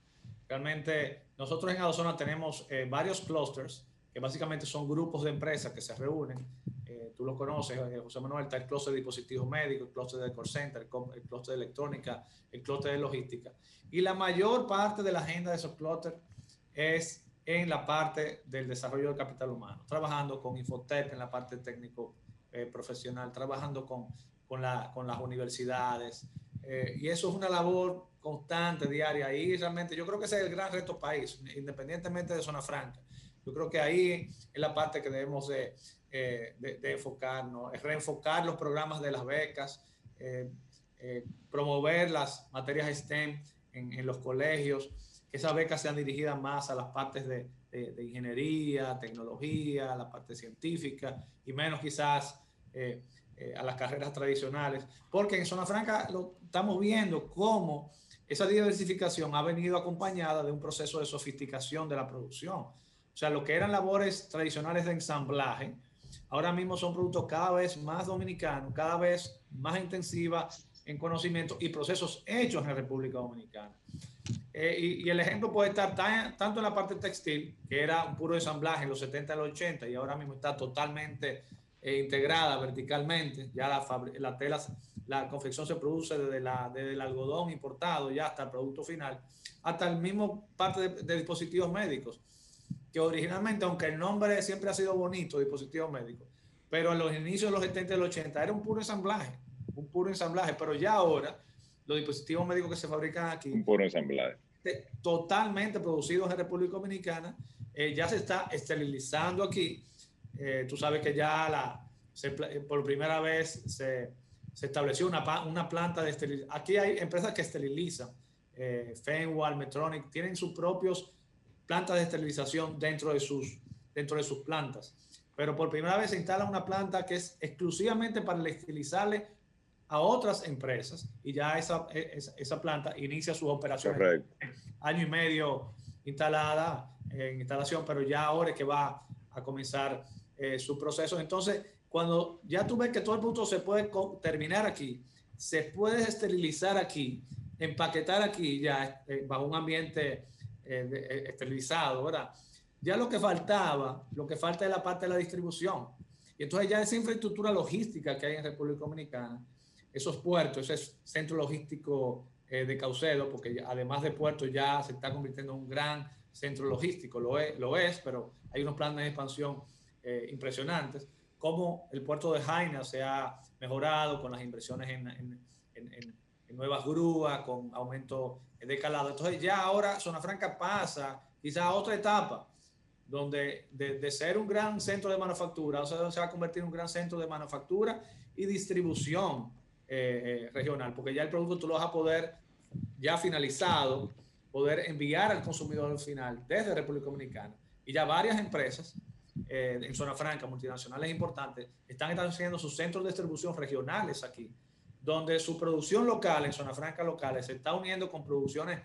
Realmente nosotros en Adozona tenemos eh, varios clusters, que básicamente son grupos de empresas que se reúnen. Eh, tú lo conoces, eh, José Manuel, está el cluster de dispositivos médicos, el cluster de call center, el cluster de electrónica, el cluster de logística. Y la mayor parte de la agenda de esos clusters es en la parte del desarrollo del capital humano, trabajando con Infotech en la parte técnico eh, profesional, trabajando con, con, la, con las universidades. Y eso es una labor constante, diaria. Y realmente yo creo que ese es el gran reto país, independientemente de zona franca. Yo creo que ahí es la parte que debemos de, eh, de, enfocarnos, es reenfocar los programas de las becas, promover las materias STEM en, en, los colegios, que esas becas sean dirigidas más a las partes de, de, ingeniería, tecnología, la parte científica y menos quizás eh, eh, a las carreras tradicionales, porque en Zona Franca lo estamos viendo cómo esa diversificación ha venido acompañada de un proceso de sofisticación de la producción. O sea, lo que eran labores tradicionales de ensamblaje, ahora mismo son productos cada vez más dominicanos, cada vez más intensivas en conocimiento y procesos hechos en la República Dominicana. Eh, y, el ejemplo puede estar tanto en la parte textil, que era un puro ensamblaje en los 70 y los 80, y ahora mismo está totalmente eh, integrada verticalmente. Ya la, la tela, la confección se produce desde, la, desde el algodón importado ya hasta el producto final, hasta el mismo parte de, dispositivos médicos, que originalmente, aunque el nombre siempre ha sido bonito, dispositivos médicos, pero en los inicios de los 70 y los 80 era un puro ensamblaje, un puro ensamblaje, pero ya ahora los dispositivos médicos que se fabrican aquí. Un puro ensamblaje. Totalmente producidos en República Dominicana. Eh, ya se está esterilizando aquí. Eh, tú sabes que ya la, eh, por primera vez se, se estableció una, una, planta de esterilización. Aquí hay empresas que esterilizan. Eh, Fenwal, Metronic, tienen sus propios plantas de esterilización dentro de sus, dentro de sus plantas. Pero por primera vez se instala una planta que es exclusivamente para esterilizarle a otras empresas y ya esa, esa, planta inicia sus operaciones. Año y medio instalada en instalación, pero ya ahora es que va a comenzar eh, su proceso. Entonces, cuando ya tú ves que todo el producto se puede terminar aquí, se puede esterilizar aquí, empaquetar aquí ya eh, bajo un ambiente eh, esterilizado, ¿verdad? Ya lo que faltaba, lo que falta es la parte de la distribución. Y entonces ya esa infraestructura logística que hay en República Dominicana, esos puertos, ese centro logístico eh, de Caucedo, porque además de puertos ya se está convirtiendo en un gran centro logístico, lo es, lo es pero hay unos planes de expansión eh, impresionantes, como el puerto de Jaina se ha mejorado con las inversiones en, en, en, nuevas grúas, con aumento de calado. Entonces ya ahora Zona Franca pasa quizás a otra etapa, donde de, ser un gran centro de manufactura, o sea, se va a convertir en un gran centro de manufactura y distribución eh, eh, regional, porque ya el producto tú lo vas a poder, ya finalizado, poder enviar al consumidor final desde República Dominicana. Y ya varias empresas eh, en zona franca, multinacionales importantes, están estableciendo sus centros de distribución regionales aquí, donde su producción local, en zona franca locales, se está uniendo con producciones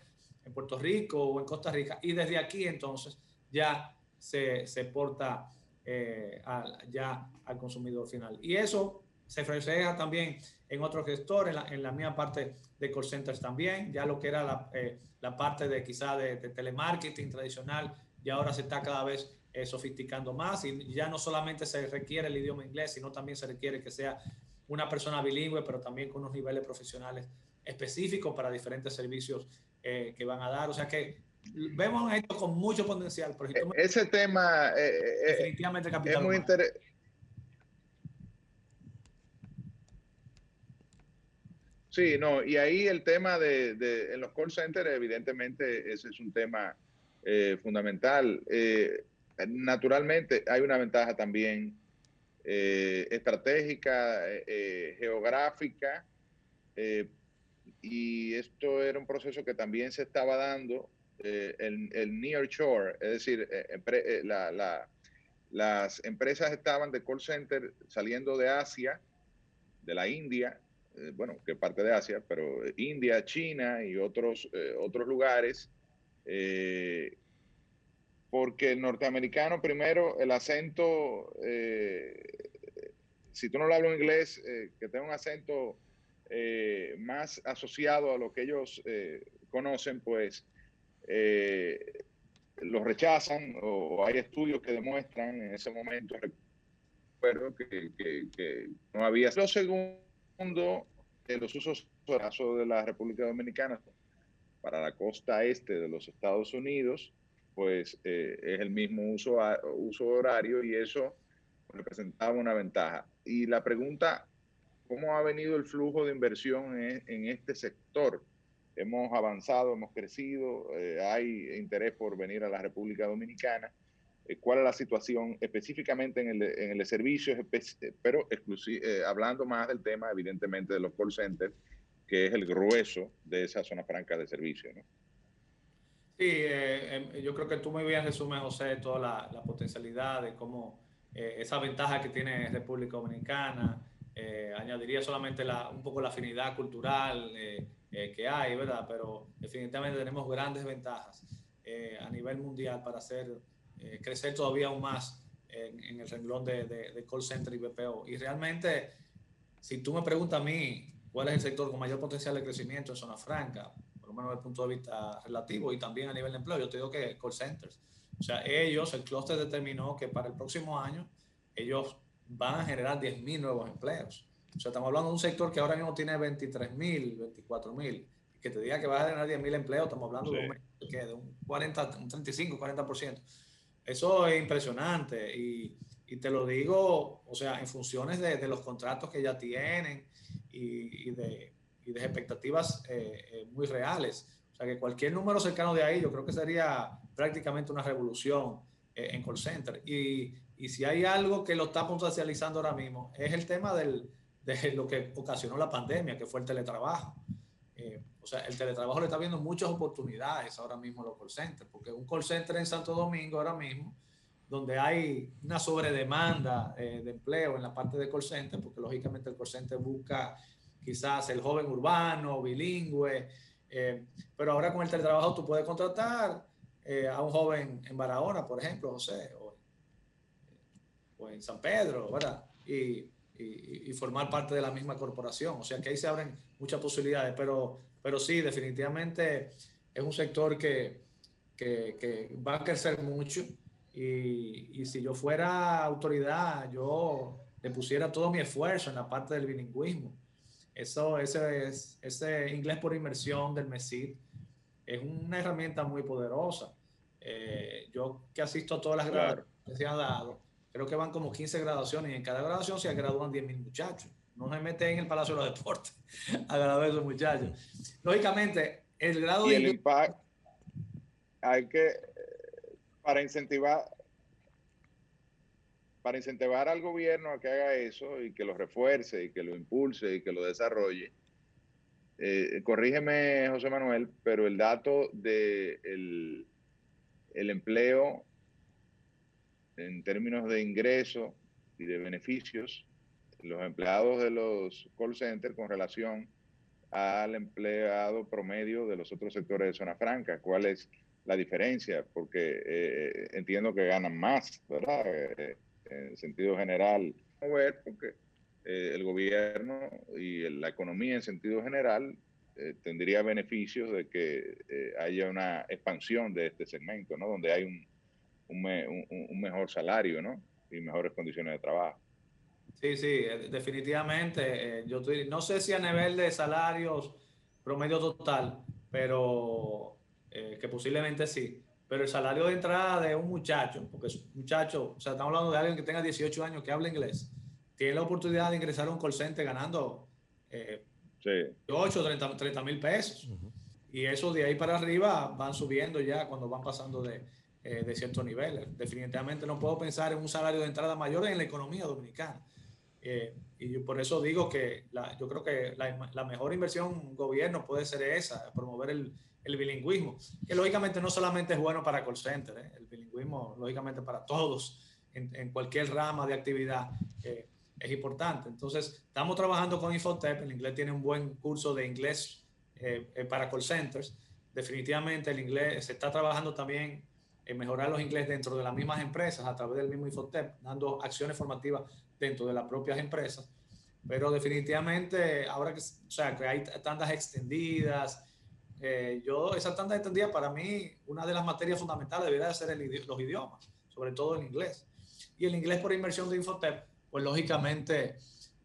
en Puerto Rico o en Costa Rica, y desde aquí entonces ya se, se porta ya al consumidor final. Y eso se refleja también en otros gestores, en la, en la misma parte de call centers también, ya lo que era la, eh, la parte de quizá de, telemarketing tradicional y ahora se está cada vez eh, sofisticando más y ya no solamente se requiere el idioma inglés, sino también se requiere que sea una persona bilingüe, pero también con unos niveles profesionales específicos para diferentes servicios eh, que van a dar. O sea que vemos esto con mucho potencial. Pero si Ese tema definitivamente capital es muy interesante. Sí, no, y ahí el tema de, de, en los call centers, evidentemente, ese es un tema eh, fundamental. Eh, naturalmente, hay una ventaja también eh, estratégica, geográfica, y esto era un proceso que también se estaba dando, el, near shore, es decir, las empresas estaban de call center saliendo de Asia, de la India, eh, bueno, que parte de Asia, pero India, China y otros, eh, otros lugares, eh, porque el norteamericano, primero, el acento, si tú no lo hablas inglés, que tenga un acento más asociado a lo que ellos conocen, pues lo rechazan o hay estudios que demuestran en ese momento, recuerdo que, que no había... Lo segundo, de los usos de la República Dominicana para la costa este de los Estados Unidos, pues eh, es el mismo uso, uso horario y eso representaba una ventaja. Y la pregunta, ¿cómo ha venido el flujo de inversión en, este sector? Hemos avanzado, hemos crecido, eh, hay interés por venir a la República Dominicana. Eh, cuál es la situación específicamente en el, en el servicio, eh, pero hablando más del tema, evidentemente, de los call centers, que es el grueso de esa zona franca de servicio. ¿no? Sí, em, yo creo que tú muy bien resumes, José, toda la, la potencialidad de cómo esa ventaja que tiene República Dominicana. añadiría solamente la, un poco la afinidad cultural que hay, ¿verdad? Pero definitivamente tenemos grandes ventajas a nivel mundial para hacer eh, crecer todavía aún más en, el renglón de, de, call center y BPO. Y realmente, si tú me preguntas a mí cuál es el sector con mayor potencial de crecimiento en zona franca, lo menos desde el punto de vista relativo y también a nivel de empleo, yo te digo que call centers. O sea, ellos, el clúster determinó que para el próximo año ellos van a generar 10.000 nuevos empleos. O sea, estamos hablando de un sector que ahora mismo tiene 23.000, 24.000. Que te diga que va a generar 10.000 empleos, estamos hablando de, un, de un 40, un 35, 40%. Eso es impresionante y, y, te lo digo, o sea, en funciones de, de los contratos que ya tienen y, y, de, y de, expectativas eh, eh, muy reales. O sea, que cualquier número cercano de ahí yo creo que sería prácticamente una revolución eh, en call center. Y, y, si hay algo que lo está potencializando ahora mismo, es el tema del, de lo que ocasionó la pandemia, que fue el teletrabajo. O sea, el teletrabajo le está viendo muchas oportunidades ahora mismo a los call centers, porque un call center en Santo Domingo ahora mismo, donde hay una sobredemanda eh, de empleo en la parte de call center, porque lógicamente el call center busca quizás el joven urbano, bilingüe, eh, pero ahora con el teletrabajo tú puedes contratar eh, a un joven en Barahona, por ejemplo, José, o, o en San Pedro, ¿verdad? Y, y, y, formar parte de la misma corporación. O sea que ahí se abren muchas posibilidades, pero pero sí, definitivamente es un sector que, que, va a crecer mucho y, y, si yo fuera autoridad, yo le pusiera todo mi esfuerzo en la parte del bilingüismo. Eso, ese, es, ese inglés por inmersión del MESID es una herramienta muy poderosa. Eh, yo que asisto a todas las graduaciones que se han dado, creo que van como 15 graduaciones y en cada graduación se gradúan 10.000 muchachos no se mete en el Palacio de los Deportes [LAUGHS] a grabar a esos muchachos. Lógicamente, el grado y de... el impacto, hay que, para incentivar, para incentivar al gobierno a que haga eso y que lo refuerce y que lo impulse y que lo desarrolle, eh, corrígeme, José Manuel, pero el dato de el, el empleo en términos de ingreso y de beneficios los empleados de los call centers con relación al empleado promedio de los otros sectores de zona franca. ¿Cuál es la diferencia? Porque eh, entiendo que ganan más, ¿verdad? Eh, en sentido general, porque eh, el gobierno y la economía en sentido general tendría beneficios de que haya una expansión de este segmento, ¿no? Donde hay un, un, un mejor salario, ¿no? Y mejores condiciones de trabajo. Sí, sí, eh, definitivamente. eh, yo estoy- no sé si a nivel de salarios promedio total, pero eh, que posiblemente sí. Pero el salario de entrada de un muchacho, porque es un muchacho, o sea, estamos hablando de alguien que tenga 18 años, que habla inglés, tiene la oportunidad de ingresar a un call center ganando eh, Sí. 8 o 30 mil pesos. Y eso de ahí para arriba van subiendo ya cuando van pasando de, eh, de ciertos niveles. Definitivamente no puedo pensar en un salario de entrada mayor en la economía dominicana. Eh, y yo por eso digo que la- yo creo que la, la mejor inversión gobierno puede ser esa, promover el, el bilingüismo, que lógicamente no solamente es bueno para call center, ¿eh? el bilingüismo lógicamente para todos, en, cualquier rama de actividad eh, es importante. Entonces, estamos trabajando con Infotep, el inglés tiene un buen curso de inglés eh, para call centers. Definitivamente el inglés, se está trabajando también en mejorar los inglés dentro de las mismas empresas a través del mismo Infotep, dando acciones formativas dentro de las propias empresas. Pero definitivamente, ahora que, o sea, que hay tandas extendidas, eh, yo, esa tanda extendida para mí, una de las materias fundamentales debería de ser el los idiomas, sobre todo el inglés. Y el inglés por inversión de Infotep, pues lógicamente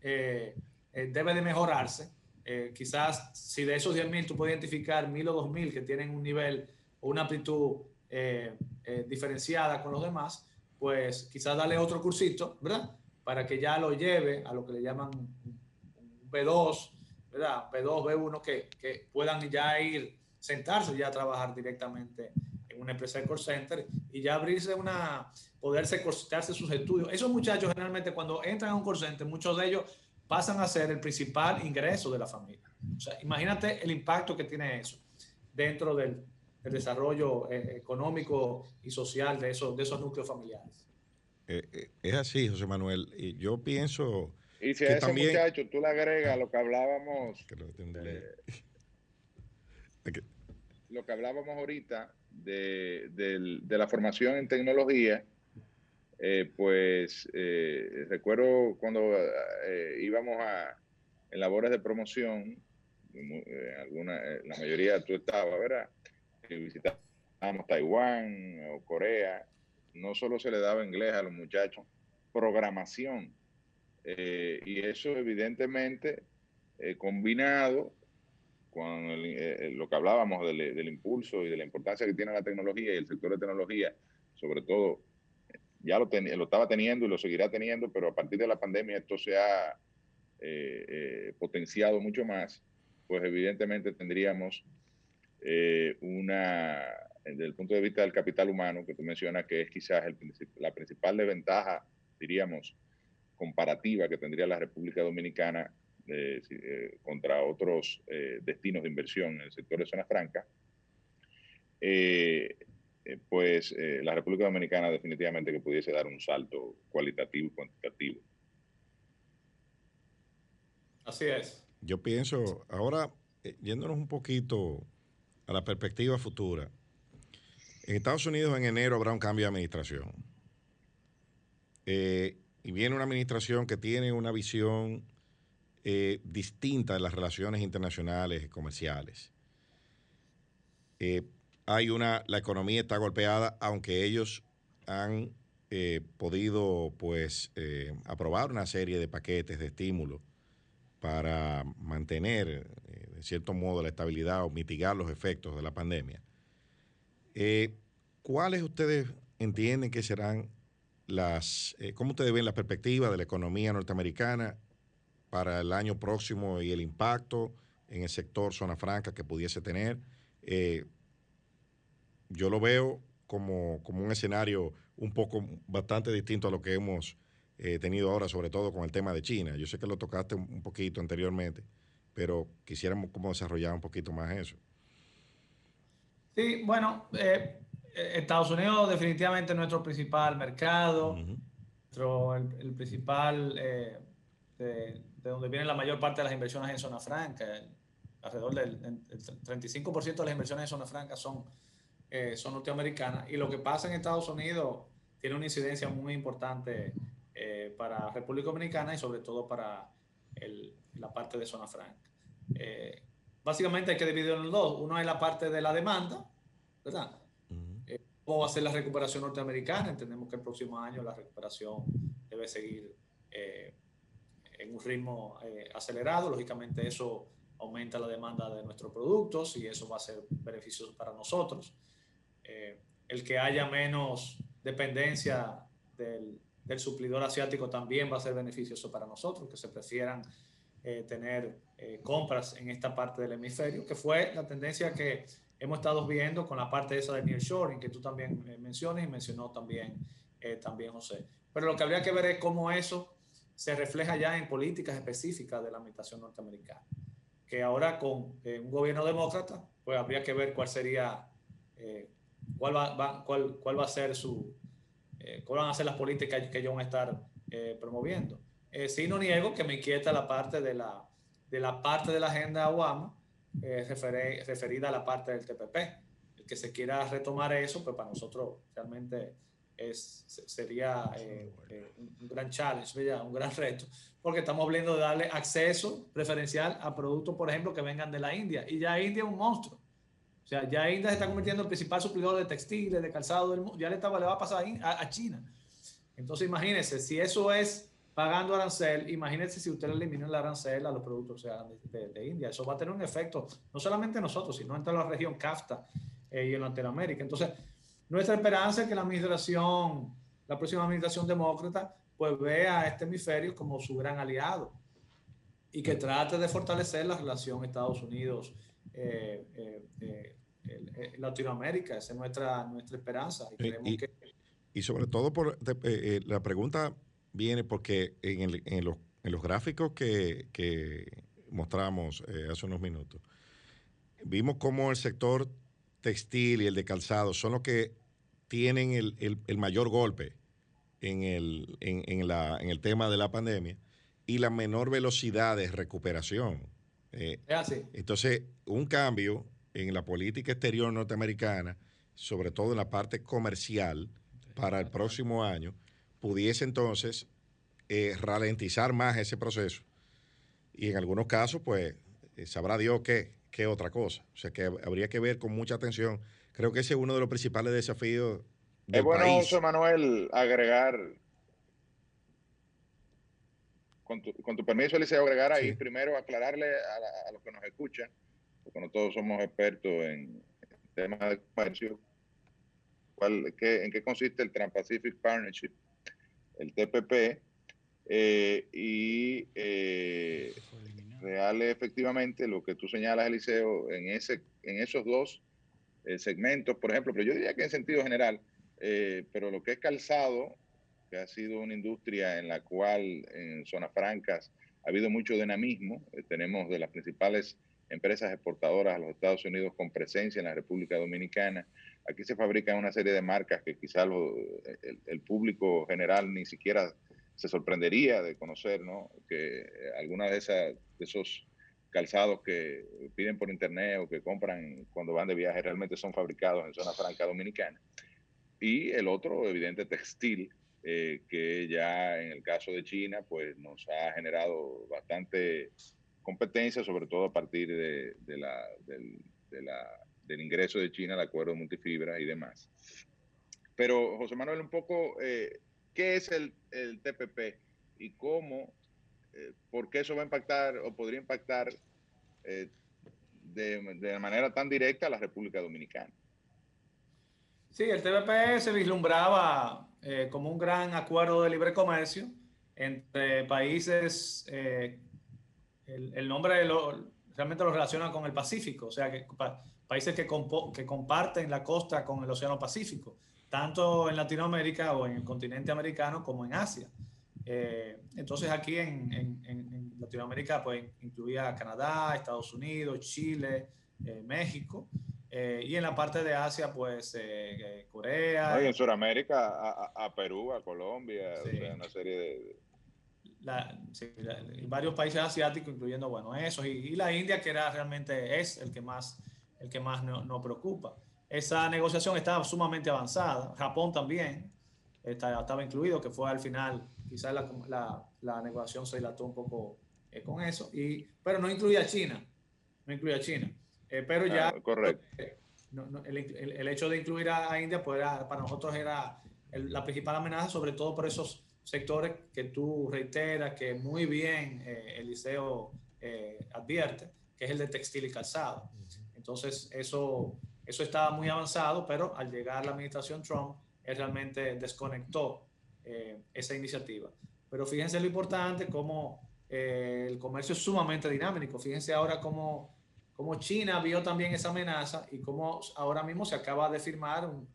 eh, eh, debe de mejorarse. Eh, quizás si de esos 10.000 tú puedes identificar 1.000 o 2.000 que tienen un nivel o una aptitud eh, eh, diferenciada con los demás, pues quizás darle otro cursito, ¿verdad? Para que ya lo lleve a lo que le llaman un B2, ¿verdad? B2, B1, que, que puedan ya ir, sentarse ya a trabajar directamente en una empresa de call center y ya abrirse una, poderse costearse sus estudios. Esos muchachos generalmente cuando entran a un call center, muchos de ellos pasan a ser el principal ingreso de la familia. O sea, imagínate el impacto que tiene eso dentro del, del desarrollo eh, económico y social de esos, de esos núcleos familiares. Eh, eh, es así, José Manuel. Yo pienso Y si a ese también- muchacho tú le agregas lo que hablábamos, que lo [LAUGHS] que hablábamos ahorita de, de la formación en tecnología, eh, pues eh, recuerdo cuando eh, íbamos a en labores de promoción, alguna, la mayoría tú estabas, ¿verdad? Que visitábamos Taiwán o Corea, no solo se le daba inglés a los muchachos, programación. Eh, y eso evidentemente eh, combinado con el, eh, lo que hablábamos del, del impulso y de la importancia que tiene la tecnología y el sector de tecnología, sobre todo, ya lo, ten- lo estaba teniendo y lo seguirá teniendo, pero a partir de la pandemia esto se ha eh, eh, potenciado mucho más, pues evidentemente tendríamos eh, una, desde el punto de vista del capital humano, que tú mencionas que es quizás el la principal desventaja, diríamos, comparativa que tendría la República Dominicana eh, eh, contra otros eh, destinos de inversión en el sector de zona franca, pues eh, la República Dominicana definitivamente que pudiese dar un salto cualitativo y cuantitativo. Así es. Yo pienso, ahora, eh, yéndonos un poquito a la perspectiva futura, en Estados Unidos en enero habrá un cambio de administración. Eh, y viene una administración que tiene una visión eh, distinta de las relaciones internacionales y comerciales. Eh, hay una, la economía está golpeada, aunque ellos han eh, podido pues aprobar una serie de paquetes de estímulo para mantener, de cierto modo, la estabilidad o mitigar los efectos de la pandemia. ¿Cuáles ustedes entienden que serán las, eh, cómo ustedes ven la perspectiva de la economía norteamericana para el año próximo y el impacto en el sector zona franca que pudiese tener? Eh, yo lo veo como, como un escenario un poco bastante distinto a lo que hemos eh, tenido ahora, sobre todo con el tema de China. Yo sé que lo tocaste un, poquito anteriormente, pero quisiéramos como desarrollar un poquito más eso. Sí, bueno, eh, Estados Unidos definitivamente es nuestro principal mercado, nuestro- el, el principal eh, de, de donde viene la mayor parte de las inversiones en zona franca. El- alrededor del el 35% de las inversiones en zona franca son, eh, son norteamericanas. Y lo que pasa en Estados Unidos tiene una incidencia muy importante eh, para República Dominicana y sobre todo para el- la parte de zona franca. Eh, básicamente hay que dividirlo en dos. Uno es la parte de la demanda, ¿verdad? Eh, ¿Cómo va a ser la recuperación norteamericana? Entendemos que el próximo año la recuperación debe seguir eh, en un ritmo acelerado. Lógicamente eso aumenta la demanda de nuestros productos y eso va a ser beneficioso para nosotros. el que haya menos dependencia del, del, suplidor asiático también va a ser beneficioso para nosotros, que se prefieran tener compras en esta parte del hemisferio, que fue la tendencia que hemos estado viendo con la parte esa de nearshoring que tú también eh, mencionas y mencionó también, eh, también José. Pero lo que habría que ver es cómo eso se refleja ya en políticas específicas de la administración norteamericana. Que ahora con eh, un gobierno demócrata, pues habría que ver cuál sería, cuál, va, cuál, cuál, va a ser su, cuál van a ser las políticas que ellos van a estar promoviendo. sí, no niego que me inquieta la parte de la, de la parte de la agenda Obama, eh, referida a la parte del TPP. El que se quiera retomar eso, pues para nosotros realmente es, sería eh, eh, un gran challenge, un gran reto, porque estamos hablando de darle acceso preferencial a productos, por ejemplo, que vengan de la India. Y ya India es un monstruo. O sea, ya India se está convirtiendo en el principal suplidor de textiles, de calzado del mundo. Ya le, estaba, le va a pasar a, a China. Entonces, imagínense, si eso es pagando arancel, imagínense si usted le elimina el arancel a los productos de, India. Eso va a tener un efecto, no solamente nosotros, sino en toda la región CAFTA eh, y en Latinoamérica. Entonces, nuestra esperanza es que la administración, la próxima administración demócrata, pues vea a este hemisferio como su gran aliado y que trate de fortalecer la relación Estados Unidos. Eh, eh, Latinoamérica, esa es nuestra, nuestra esperanza. Y, que... y sobre todo por la pregunta viene porque en, en, los, en los, gráficos que, que mostramos eh, hace unos minutos, vimos cómo el sector textil y el de calzado son los que tienen el, el, el mayor golpe en el, en, en, la, en el tema de la pandemia y la menor velocidad de recuperación. Eh, es así. Entonces, un cambio en la política exterior norteamericana, sobre todo en la parte comercial, para el próximo año, pudiese entonces eh, ralentizar más ese proceso. Y en algunos casos, pues, eh, sabrá Dios qué, qué otra cosa. O sea, que habría que ver con mucha atención. Creo que ese es uno de los principales desafíos del Es bueno, José Manuel, agregar, con tu, con tu permiso, Eliseo, agregar ahí, primero aclararle a, los que nos escuchan, porque no todos somos expertos en temas de comercio, cuál, qué, en qué consiste el Trans-Pacific Partnership el TPP, eh, y eh, real efectivamente lo que tú señalas, Eliseo, en, ese, en esos dos eh, segmentos, por ejemplo, pero yo diría que en sentido general, pero lo que es calzado, que ha sido una industria en la cual en zonas francas ha habido mucho dinamismo, tenemos de las principales empresas exportadoras a los Estados Unidos con presencia en la República Dominicana, Aquí se fabrican una serie de marcas que quizá el, público general ni siquiera se sorprendería de conocer, ¿no? Que algunas de, esas, de esos calzados que piden por internet o que compran cuando van de viaje realmente son fabricados en zona franca dominicana. Y el otro, evidente, textil, eh, que ya en el caso de China, pues nos ha generado bastante competencia, sobre todo a partir de la del ingreso de China al acuerdo multifibra y demás. Pero, José Manuel, un poco, eh, ¿qué es el, el, TPP y cómo, eh, por qué eso va a impactar o podría impactar eh, de, de, manera tan directa a la República Dominicana? Sí, el TPP se vislumbraba como un gran acuerdo de libre comercio entre países, el, nombre realmente lo relaciona con el Pacífico, o sea que países que, que comparten la costa con el Océano Pacífico, tanto en Latinoamérica o en el continente americano como en Asia. Eh, entonces aquí en, en, Latinoamérica pues incluía Canadá, Estados Unidos, Chile, eh, México. Eh, y en la parte de Asia, pues Corea. y en Sudamérica, a, a, Perú, a Colombia, o sea, una serie de... varios países asiáticos, incluyendo, bueno, esos, y, y, la India, que era realmente es el que más el que más nos no preocupa. Esa negociación estaba sumamente avanzada. Japón también estaba, incluido, que fue al final, quizás la, la, la negociación se dilató un poco eh, con eso, y, pero no incluía a China. No incluía a China. Eh, pero ya. Ah, correcto. el, el, hecho de incluir a, India, pues para nosotros era la principal amenaza, sobre todo por esos sectores que tú reiteras que muy bien eh, Eliseo eh, advierte, que es el de textil y calzado. Entonces, eso, eso estaba muy avanzado, pero al llegar la administración Trump, él realmente desconectó eh, esa iniciativa. Pero fíjense lo importante, como eh, el comercio es sumamente dinámico. Fíjense ahora cómo, cómo, China vio también esa amenaza y cómo ahora mismo se acaba de firmar un,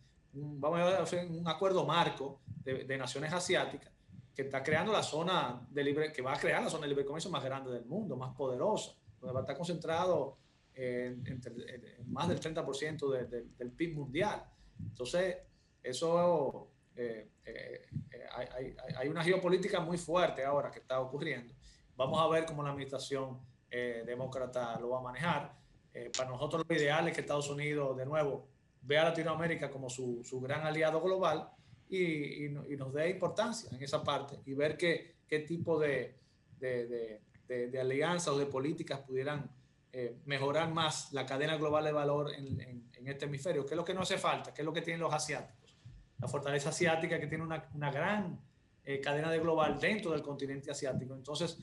vamos a un acuerdo marco de, de, naciones asiáticas que está creando la zona de libre, que va a crear la zona de libre comercio más grande del mundo, más poderosa, donde va a estar concentrado en, en, más del 30% de, de, del PIB mundial. Entonces, eso eh, eh, eh, hay, hay, hay, una geopolítica muy fuerte ahora que está ocurriendo. Vamos a ver cómo la administración demócrata lo va a manejar. para nosotros lo ideal es que Estados Unidos, de nuevo, vea a Latinoamérica como su, su gran aliado global y, y, y, nos dé importancia en esa parte y ver qué, qué tipo de, de, de, de, alianzas o de políticas pudieran mejorar más la cadena global de valor en, en, este hemisferio, que es lo que no hace falta, que es lo que tienen los asiáticos la fortaleza asiática que tiene una, gran eh, cadena de global dentro del continente asiático. Entonces,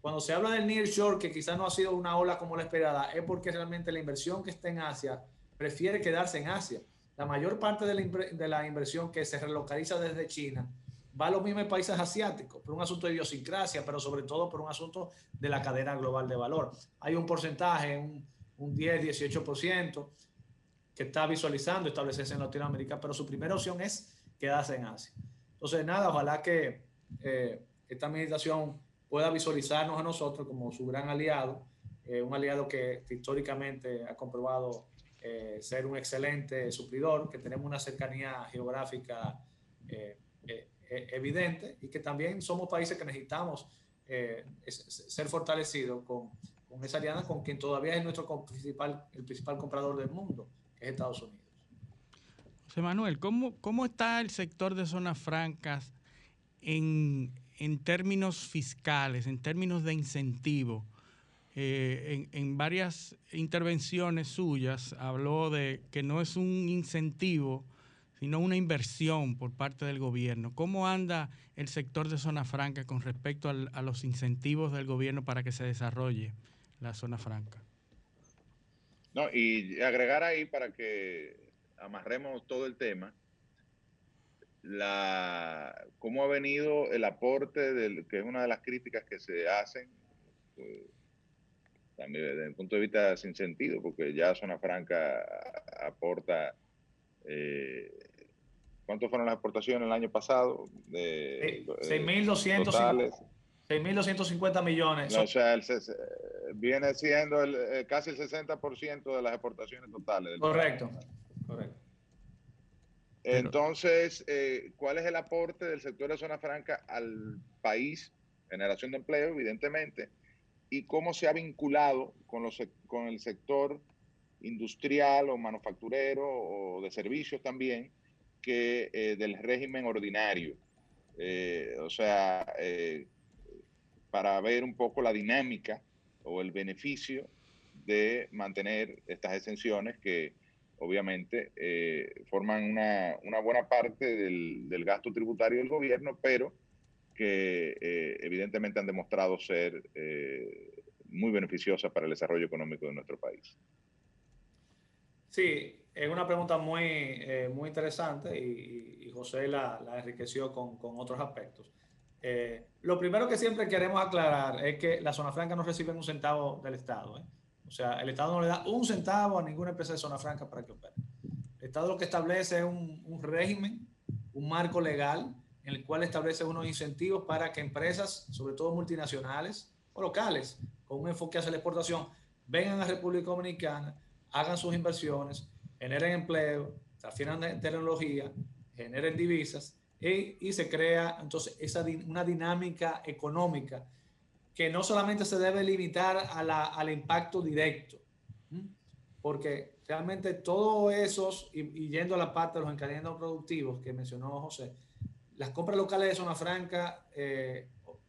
cuando se habla del near shore, que quizás no ha sido una ola como la esperada, es porque realmente la inversión que está en Asia prefiere quedarse en Asia. La mayor parte de la inversión que se relocaliza desde China va a los mismos países asiáticos, por un asunto de idiosincrasia, pero sobre todo por un asunto de la cadena global de valor. Hay un porcentaje, un, un 10, 18%, que está visualizando establecerse en Latinoamérica, pero su primera opción es quedarse en Asia. Entonces, nada, ojalá que eh, esta administración pueda visualizarnos a nosotros como su gran aliado, eh, un aliado que históricamente ha comprobado eh, ser un excelente suplidor, que tenemos una cercanía geográfica eh, eh, evidente y que también somos países que necesitamos ser fortalecidos con, con esa alianza con quien todavía es nuestro principal, el principal comprador del mundo es Estados Unidos. José Manuel, ¿cómo, cómo está el sector de zonas francas en, en términos fiscales, en términos de incentivo? Eh, en, en, varias intervenciones suyas habló de que no es un incentivo, sino una inversión por parte del gobierno. ¿Cómo anda el sector de zona franca con respecto a los incentivos del gobierno para que se desarrolle la zona franca? No, y agregar ahí para que amarremos todo el tema, la, cómo ha venido el aporte, del, que es una de las críticas que se hacen, pues, también desde el punto de vista sin sentido, porque ya Zona Franca aporta, eh, ¿cuánto fueron las exportaciones el año pasado? De, 6.250. Eh, 6.250 millones. No, o sea, el, viene siendo el, eh, casi el 60% de las exportaciones totales. correcto, correcto. Entonces, eh, ¿cuál es el aporte del sector de zona franca al país? Generación de empleo, evidentemente. ¿Y cómo se ha vinculado con, los, con el sector industrial o manufacturero o de servicios también que eh, del régimen ordinario? Eh, o sea, eh, para ver un poco la dinámica o el beneficio de mantener estas exenciones que obviamente forman una, una, buena parte del, del, gasto tributario del gobierno, pero que evidentemente han demostrado ser muy beneficiosas para el desarrollo económico de nuestro país. Sí, es una pregunta muy, eh, muy interesante y, y José la, la enriqueció con, con, otros aspectos. Eh, lo primero que siempre queremos aclarar es que la zona franca no recibe un centavo del Estado. ¿eh? O sea, el Estado no le da un centavo a ninguna empresa de zona franca para que opere. El Estado lo que establece es un, un régimen, un marco legal en el cual establece unos incentivos para que empresas, sobre todo multinacionales o locales, con un enfoque hacia la exportación, vengan a República Dominicana, hagan sus inversiones, generen empleo, transfieran tecnología, generen divisas y, y se crea entonces esa, una dinámica económica que no solamente se debe limitar a la, al impacto directo, porque realmente todos esos, y, yendo a la parte de los encadenamientos productivos que mencionó José, las compras locales de zona franca eh,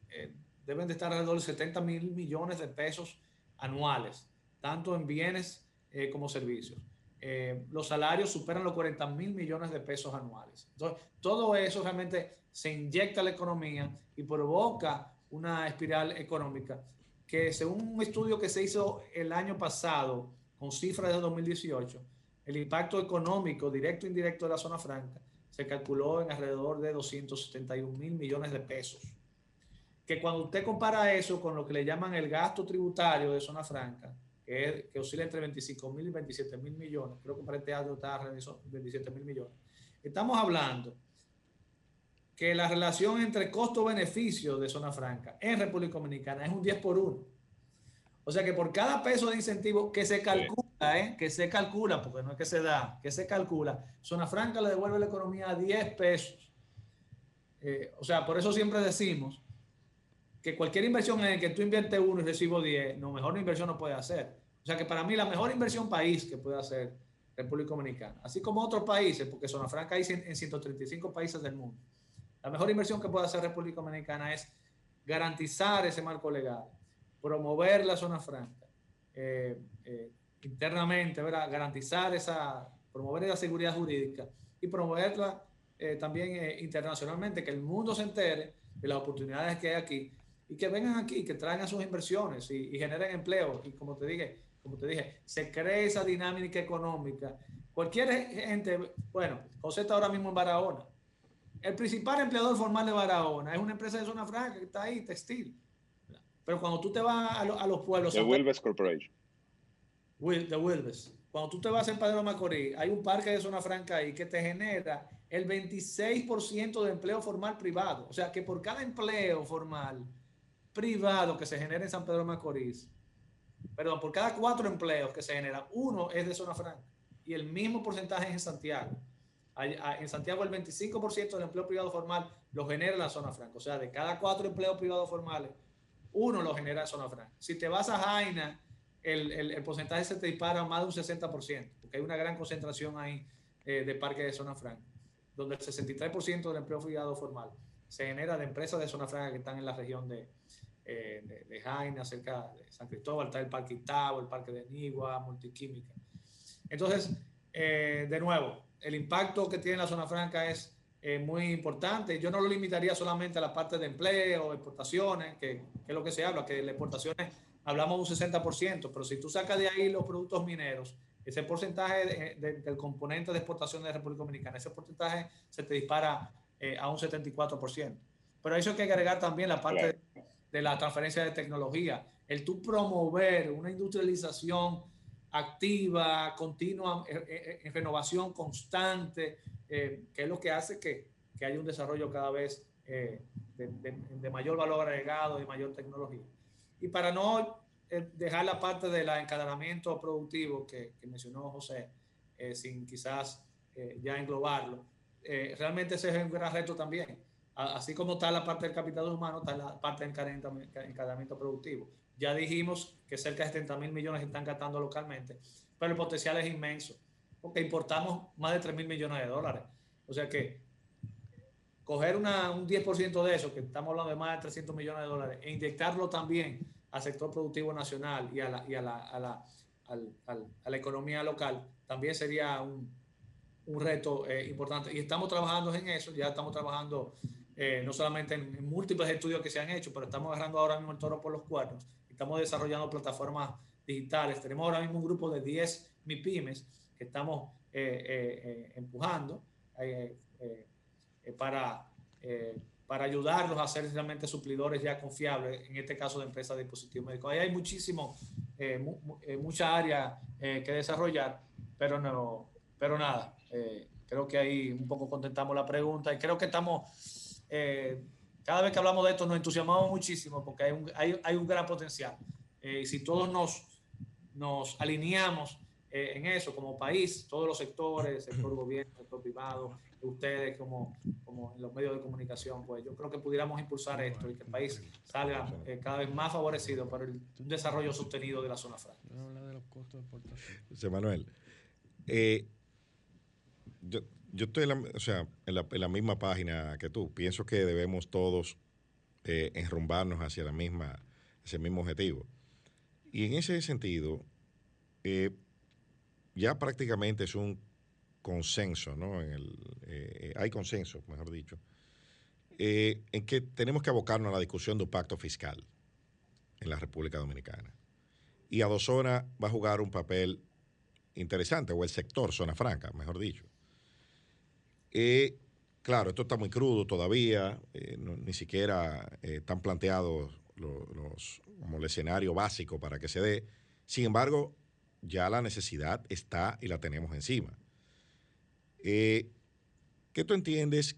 eh, deben de estar alrededor de 70 mil millones de pesos anuales, tanto en bienes eh, como servicios. Eh, los salarios superan los 40 mil millones de pesos anuales. Entonces, todo eso realmente se inyecta a la economía y provoca una espiral económica que según un estudio que se hizo el año pasado con cifras de 2018, el impacto económico directo e indirecto de la zona franca se calculó en alrededor de 271 mil millones de pesos. Que cuando usted compara eso con lo que le llaman el gasto tributario de zona franca, que, oscila entre 25 mil y 27 mil millones, creo que para este año está 27 mil millones, estamos hablando que la relación entre costo-beneficio de zona franca en República Dominicana es un 10 por 1. O sea que por cada peso de incentivo que se calcula, ¿eh? que se calcula, porque no es que se da, que se calcula, zona franca le devuelve la economía a 10 pesos. Eh, o sea, por eso siempre decimos que cualquier inversión en la que tú inviertes uno y recibo 10, no, mejor inversión no puede hacer. O sea que para mí la mejor inversión país que puede hacer República Dominicana, así como otros países, porque Zona Franca hay en 135 países del mundo, la mejor inversión que puede hacer República Dominicana es garantizar ese marco legal, promover la zona franca eh, eh, internamente, ¿verdad? garantizar esa, promover la seguridad jurídica y promoverla eh, también internacionalmente, que el mundo se entere de las oportunidades que hay aquí y que vengan aquí, que traigan sus inversiones y, y generen empleo. Y como te dije, como te dije, se cree esa dinámica económica. Cualquier gente, bueno, José está ahora mismo en Barahona. El principal empleador formal de Barahona es una empresa de zona franca que está ahí, textil. Pero cuando tú te vas a, los pueblos... The Wilbes Corporation. Will, the Wilbes. Cuando tú te vas en Padre Macorís, hay un parque de zona franca ahí que te genera el 26% de empleo formal privado. O sea que por cada empleo formal privado que se genera en San Pedro Macorís, perdón, por cada cuatro empleos que se generan, uno es de zona franca y el mismo porcentaje es en Santiago. En Santiago el 25% del empleo privado formal lo genera la zona franca. O sea, de cada cuatro empleos privados formales, uno lo genera en zona franca. Si te vas a Jaina, el, el, porcentaje se te dispara más de un 60%, porque hay una gran concentración ahí eh, de parques de zona franca, donde el 63% del empleo privado formal se genera de empresas de zona franca que están en la región de, eh, de, Jaina, cerca de San Cristóbal, está el Parque Itabo, el Parque de Nigua, Multiquímica. Entonces, eh, de nuevo, el impacto que tiene la zona franca es eh, muy importante. Yo no lo limitaría solamente a la parte de empleo, exportaciones, que, es lo que se habla, que de las exportaciones hablamos de un 60%, pero si tú sacas de ahí los productos mineros, ese porcentaje del componente de exportación de la República Dominicana, ese porcentaje se te dispara a un 74%. Pero eso hay que agregar también la parte de la transferencia de tecnología, el tú promover una industrialización activa, continua, eh, eh, en, renovación constante, eh, que es lo que hace que, que haya un desarrollo cada vez de, mayor valor agregado y mayor tecnología. Y para no dejar la parte del encadenamiento productivo que, que mencionó José, sin quizás ya englobarlo, realmente ese es un gran reto también así como está la parte del capital humano, está la parte del encadenamiento productivo. Ya dijimos que cerca de 70 mil millones están gastando localmente, pero el potencial es inmenso, porque importamos más de 3 mil millones de dólares. O sea que coger una, un 10% de eso, que estamos hablando de más de 300 millones de dólares, e inyectarlo también al sector productivo nacional y a la, y a la, a la, a la economía local, también sería un, un reto eh, importante. Y estamos trabajando en eso, ya estamos trabajando eh, no solamente en, múltiples estudios que se han hecho, pero estamos agarrando ahora mismo el toro por los cuernos. Estamos desarrollando plataformas digitales. Tenemos ahora mismo un grupo de 10 MIPIMES que estamos eh, eh, empujando para, para ayudarlos a ser realmente suplidores ya confiables, en este caso de empresas de dispositivos médicos. Ahí hay muchísimo, mucha área que desarrollar, pero, no, pero nada. creo que ahí un poco contentamos la pregunta y creo que estamos eh, cada vez que hablamos de esto nos entusiasmamos muchísimo porque hay un, hay, hay un gran potencial. Eh, y si todos nos, nos alineamos eh, en eso como país, todos los sectores, sector gobierno, sector privado, ustedes como, como en los medios de comunicación, pues yo creo que pudiéramos impulsar esto y que el país salga cada vez más favorecido para el, un desarrollo sostenido de la zona franca. José Manuel, yo, yo estoy en la, o sea, en la, misma página que tú. Pienso que debemos todos eh, enrumbarnos hacia, la misma, el mismo objetivo. Y en ese sentido, eh, ya prácticamente es un consenso, ¿no? En el, eh, hay consenso, mejor dicho, en que tenemos que abocarnos a la discusión de un pacto fiscal en la República Dominicana. Y Adozona va a jugar un papel interesante, o el sector Zona Franca, mejor dicho. Eh, claro, esto está muy crudo todavía, ni siquiera están planteados los, como el escenario básico para que se dé. Sin embargo, ya la necesidad está y la tenemos encima. Eh, ¿Qué tú entiendes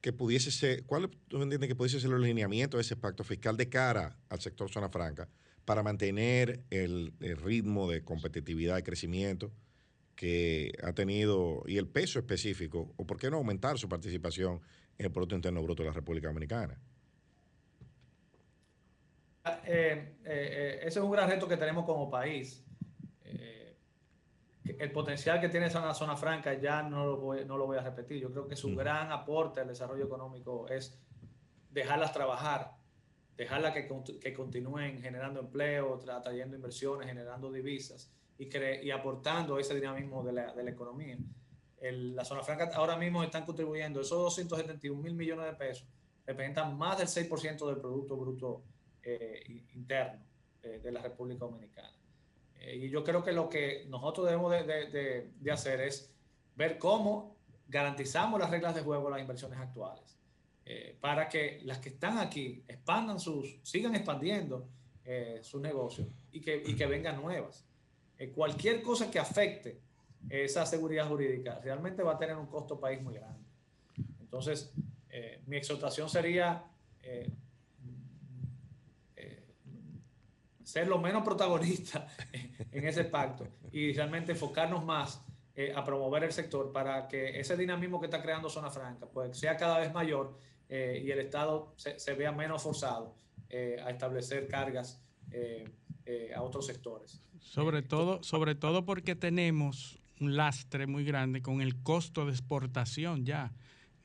que pudiese ser, cuál tú entiendes que pudiese ser el alineamiento de ese pacto fiscal de cara al sector zona franca para mantener el, ritmo de competitividad y crecimiento que ha tenido y el peso específico, o por qué no aumentar su participación en el Producto Interno Bruto de la República Dominicana? Eh, eh, ese es un gran reto que tenemos como país el potencial que tiene esa zona franca ya no lo, voy, no lo voy a repetir. Yo creo que su gran aporte al desarrollo económico es dejarlas trabajar, dejarlas que, que continúen generando empleo, trayendo inversiones, generando divisas y, y aportando ese dinamismo de la, de la economía. la zona franca ahora mismo están contribuyendo, esos 271 mil millones de pesos representan más del 6% del Producto Bruto eh, Interno eh, de la República Dominicana. Eh, y yo creo que lo que nosotros debemos de, hacer es ver cómo garantizamos las reglas de juego de las inversiones actuales eh, para que las que están aquí expandan sus, sigan expandiendo eh, sus negocios y que, y que vengan nuevas. Cualquier cosa que afecte esa seguridad jurídica realmente va a tener un costo país muy grande. Entonces, mi exhortación sería ser lo menos protagonistas [LAUGHS] en ese pacto y realmente enfocarnos más eh, a promover el sector para que ese dinamismo que está creando Zona Franca pues, sea cada vez mayor eh, y el Estado se, vea menos forzado eh, a establecer cargas a otros sectores. Sobre todo, sobre todo porque tenemos un lastre muy grande con el costo de exportación ya.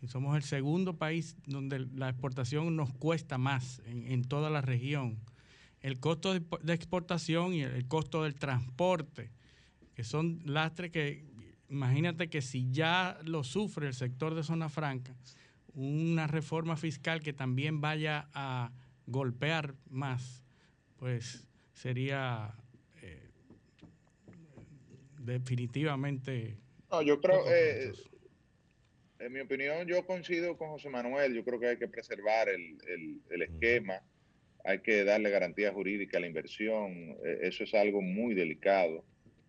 somos el segundo país donde la exportación nos cuesta más en, en toda la región el costo de, exportación y el, costo del transporte, que son lastres que, imagínate que si ya lo sufre el sector de zona franca, una reforma fiscal que también vaya a golpear más, pues sería eh, definitivamente... No, yo creo, eh, en mi opinión, yo coincido con José Manuel, yo creo que hay que preservar el, el esquema hay que darle garantía jurídica a la inversión. Eso es algo muy delicado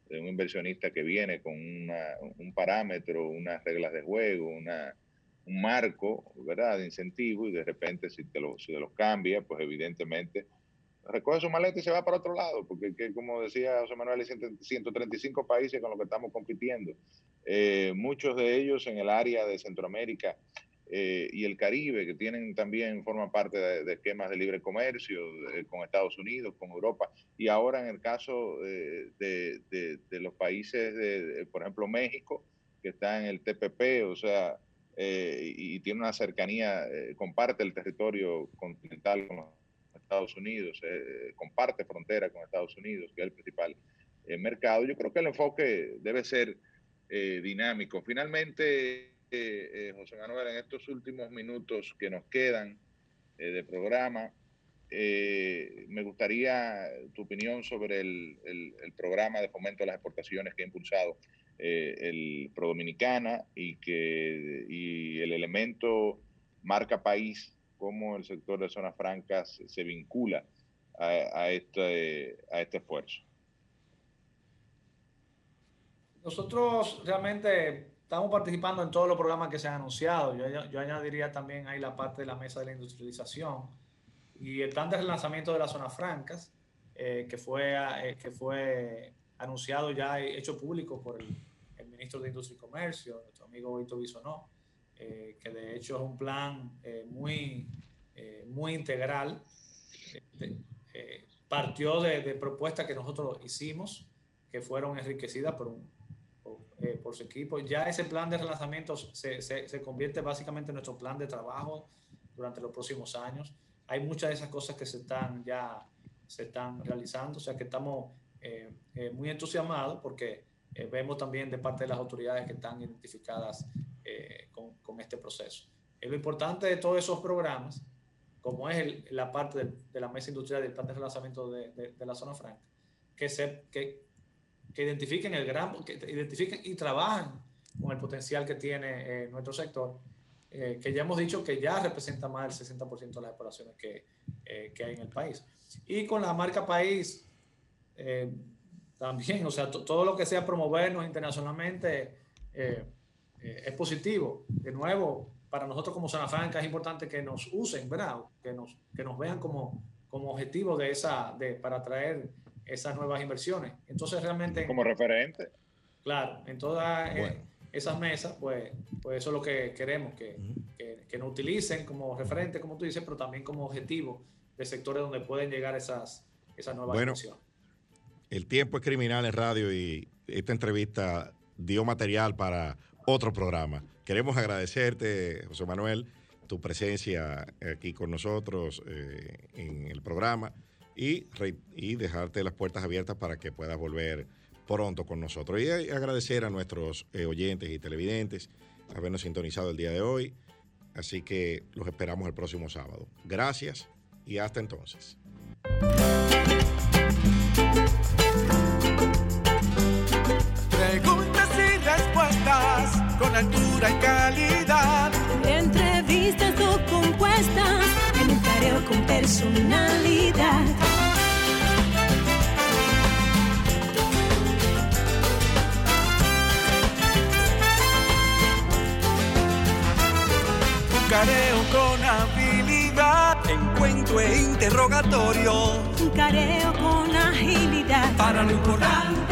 de un inversionista que viene con un parámetro, unas reglas de juego, una, un marco, ¿verdad?, de incentivo y de repente si te, lo, si te los cambia, pues evidentemente recoge su maleta y se va para otro lado, porque como decía José Manuel, hay 135 países con los que estamos compitiendo. Eh, muchos de ellos en el área de Centroamérica eh, y el Caribe, que tienen también, forman parte de, esquemas de libre comercio con Estados Unidos, con Europa, y ahora en el caso eh, de, los países, de, por ejemplo, México, que está en el TPP, o sea, eh, y, tiene una cercanía, comparte el territorio continental con los Estados Unidos, comparte frontera con Estados Unidos, que es el principal mercado. Yo creo que el enfoque debe ser dinámico. Finalmente, eh, José Manuel, en estos últimos minutos que nos quedan eh, de programa, eh, me gustaría tu opinión sobre el, programa de fomento de las exportaciones que ha impulsado el Pro Dominicana y, que, y el elemento marca país, cómo el sector de zonas francas se vincula a, este, a este esfuerzo. Nosotros realmente estamos participando en todos los programas que se han anunciado. Yo, yo, añadiría también ahí la parte de la mesa de la industrialización y el plan de relanzamiento de las zonas francas, eh, que, fue, eh, que fue anunciado ya, hecho público por el, ministro de Industria y Comercio, nuestro amigo Víctor Bisonó, eh, que de hecho es un plan muy, muy integral. partió de, de propuestas que nosotros hicimos, que fueron enriquecidas por un eh, por su equipo. Ya ese plan de relanzamiento se, se, convierte básicamente en nuestro plan de trabajo durante los próximos años. Hay muchas de esas cosas que se están ya se están realizando, o sea que estamos eh, eh, muy entusiasmados porque eh, vemos también de parte de las autoridades que están identificadas eh, con, con, este proceso. Eh, lo importante de todos esos programas, como es la parte de, de, la mesa industrial del plan de relanzamiento de, de, de la zona franca, que, se, que, que, identifiquen el gran, que identifiquen y trabajan con el potencial que tiene nuestro sector, que ya hemos dicho que ya representa más del 60% de las exploraciones que, que hay en el país. Y con la marca país, eh, también, o sea, todo lo que sea promovernos internacionalmente eh, eh, es positivo. De nuevo, para nosotros como Zona Franca es importante que nos usen, ¿verdad? Que nos, que nos vean como, como objetivo de esa, de, para atraer esas nuevas inversiones. Entonces, realmente... Como referente. Claro, en todas esas mesas, pues, pues eso es lo que queremos, que, que, que, nos utilicen como referente, como tú dices, pero también como objetivo de sectores donde pueden llegar esas, esas nuevas bueno, inversiones el tiempo es criminal en radio y esta entrevista dio material para otro programa. Queremos agradecerte, José Manuel, tu presencia aquí con nosotros eh, en el programa y, dejarte las puertas abiertas para que puedas volver pronto con nosotros. Y agradecer a nuestros eh, oyentes y televidentes habernos sintonizado el día de hoy. Así que los esperamos el próximo sábado. Gracias y hasta entonces. Con altura y calidad. Entrevistas o compuestas en un careo con personalidad. Un careo con habilidad, encuentro e interrogatorio. Un careo con agilidad. Para lo importante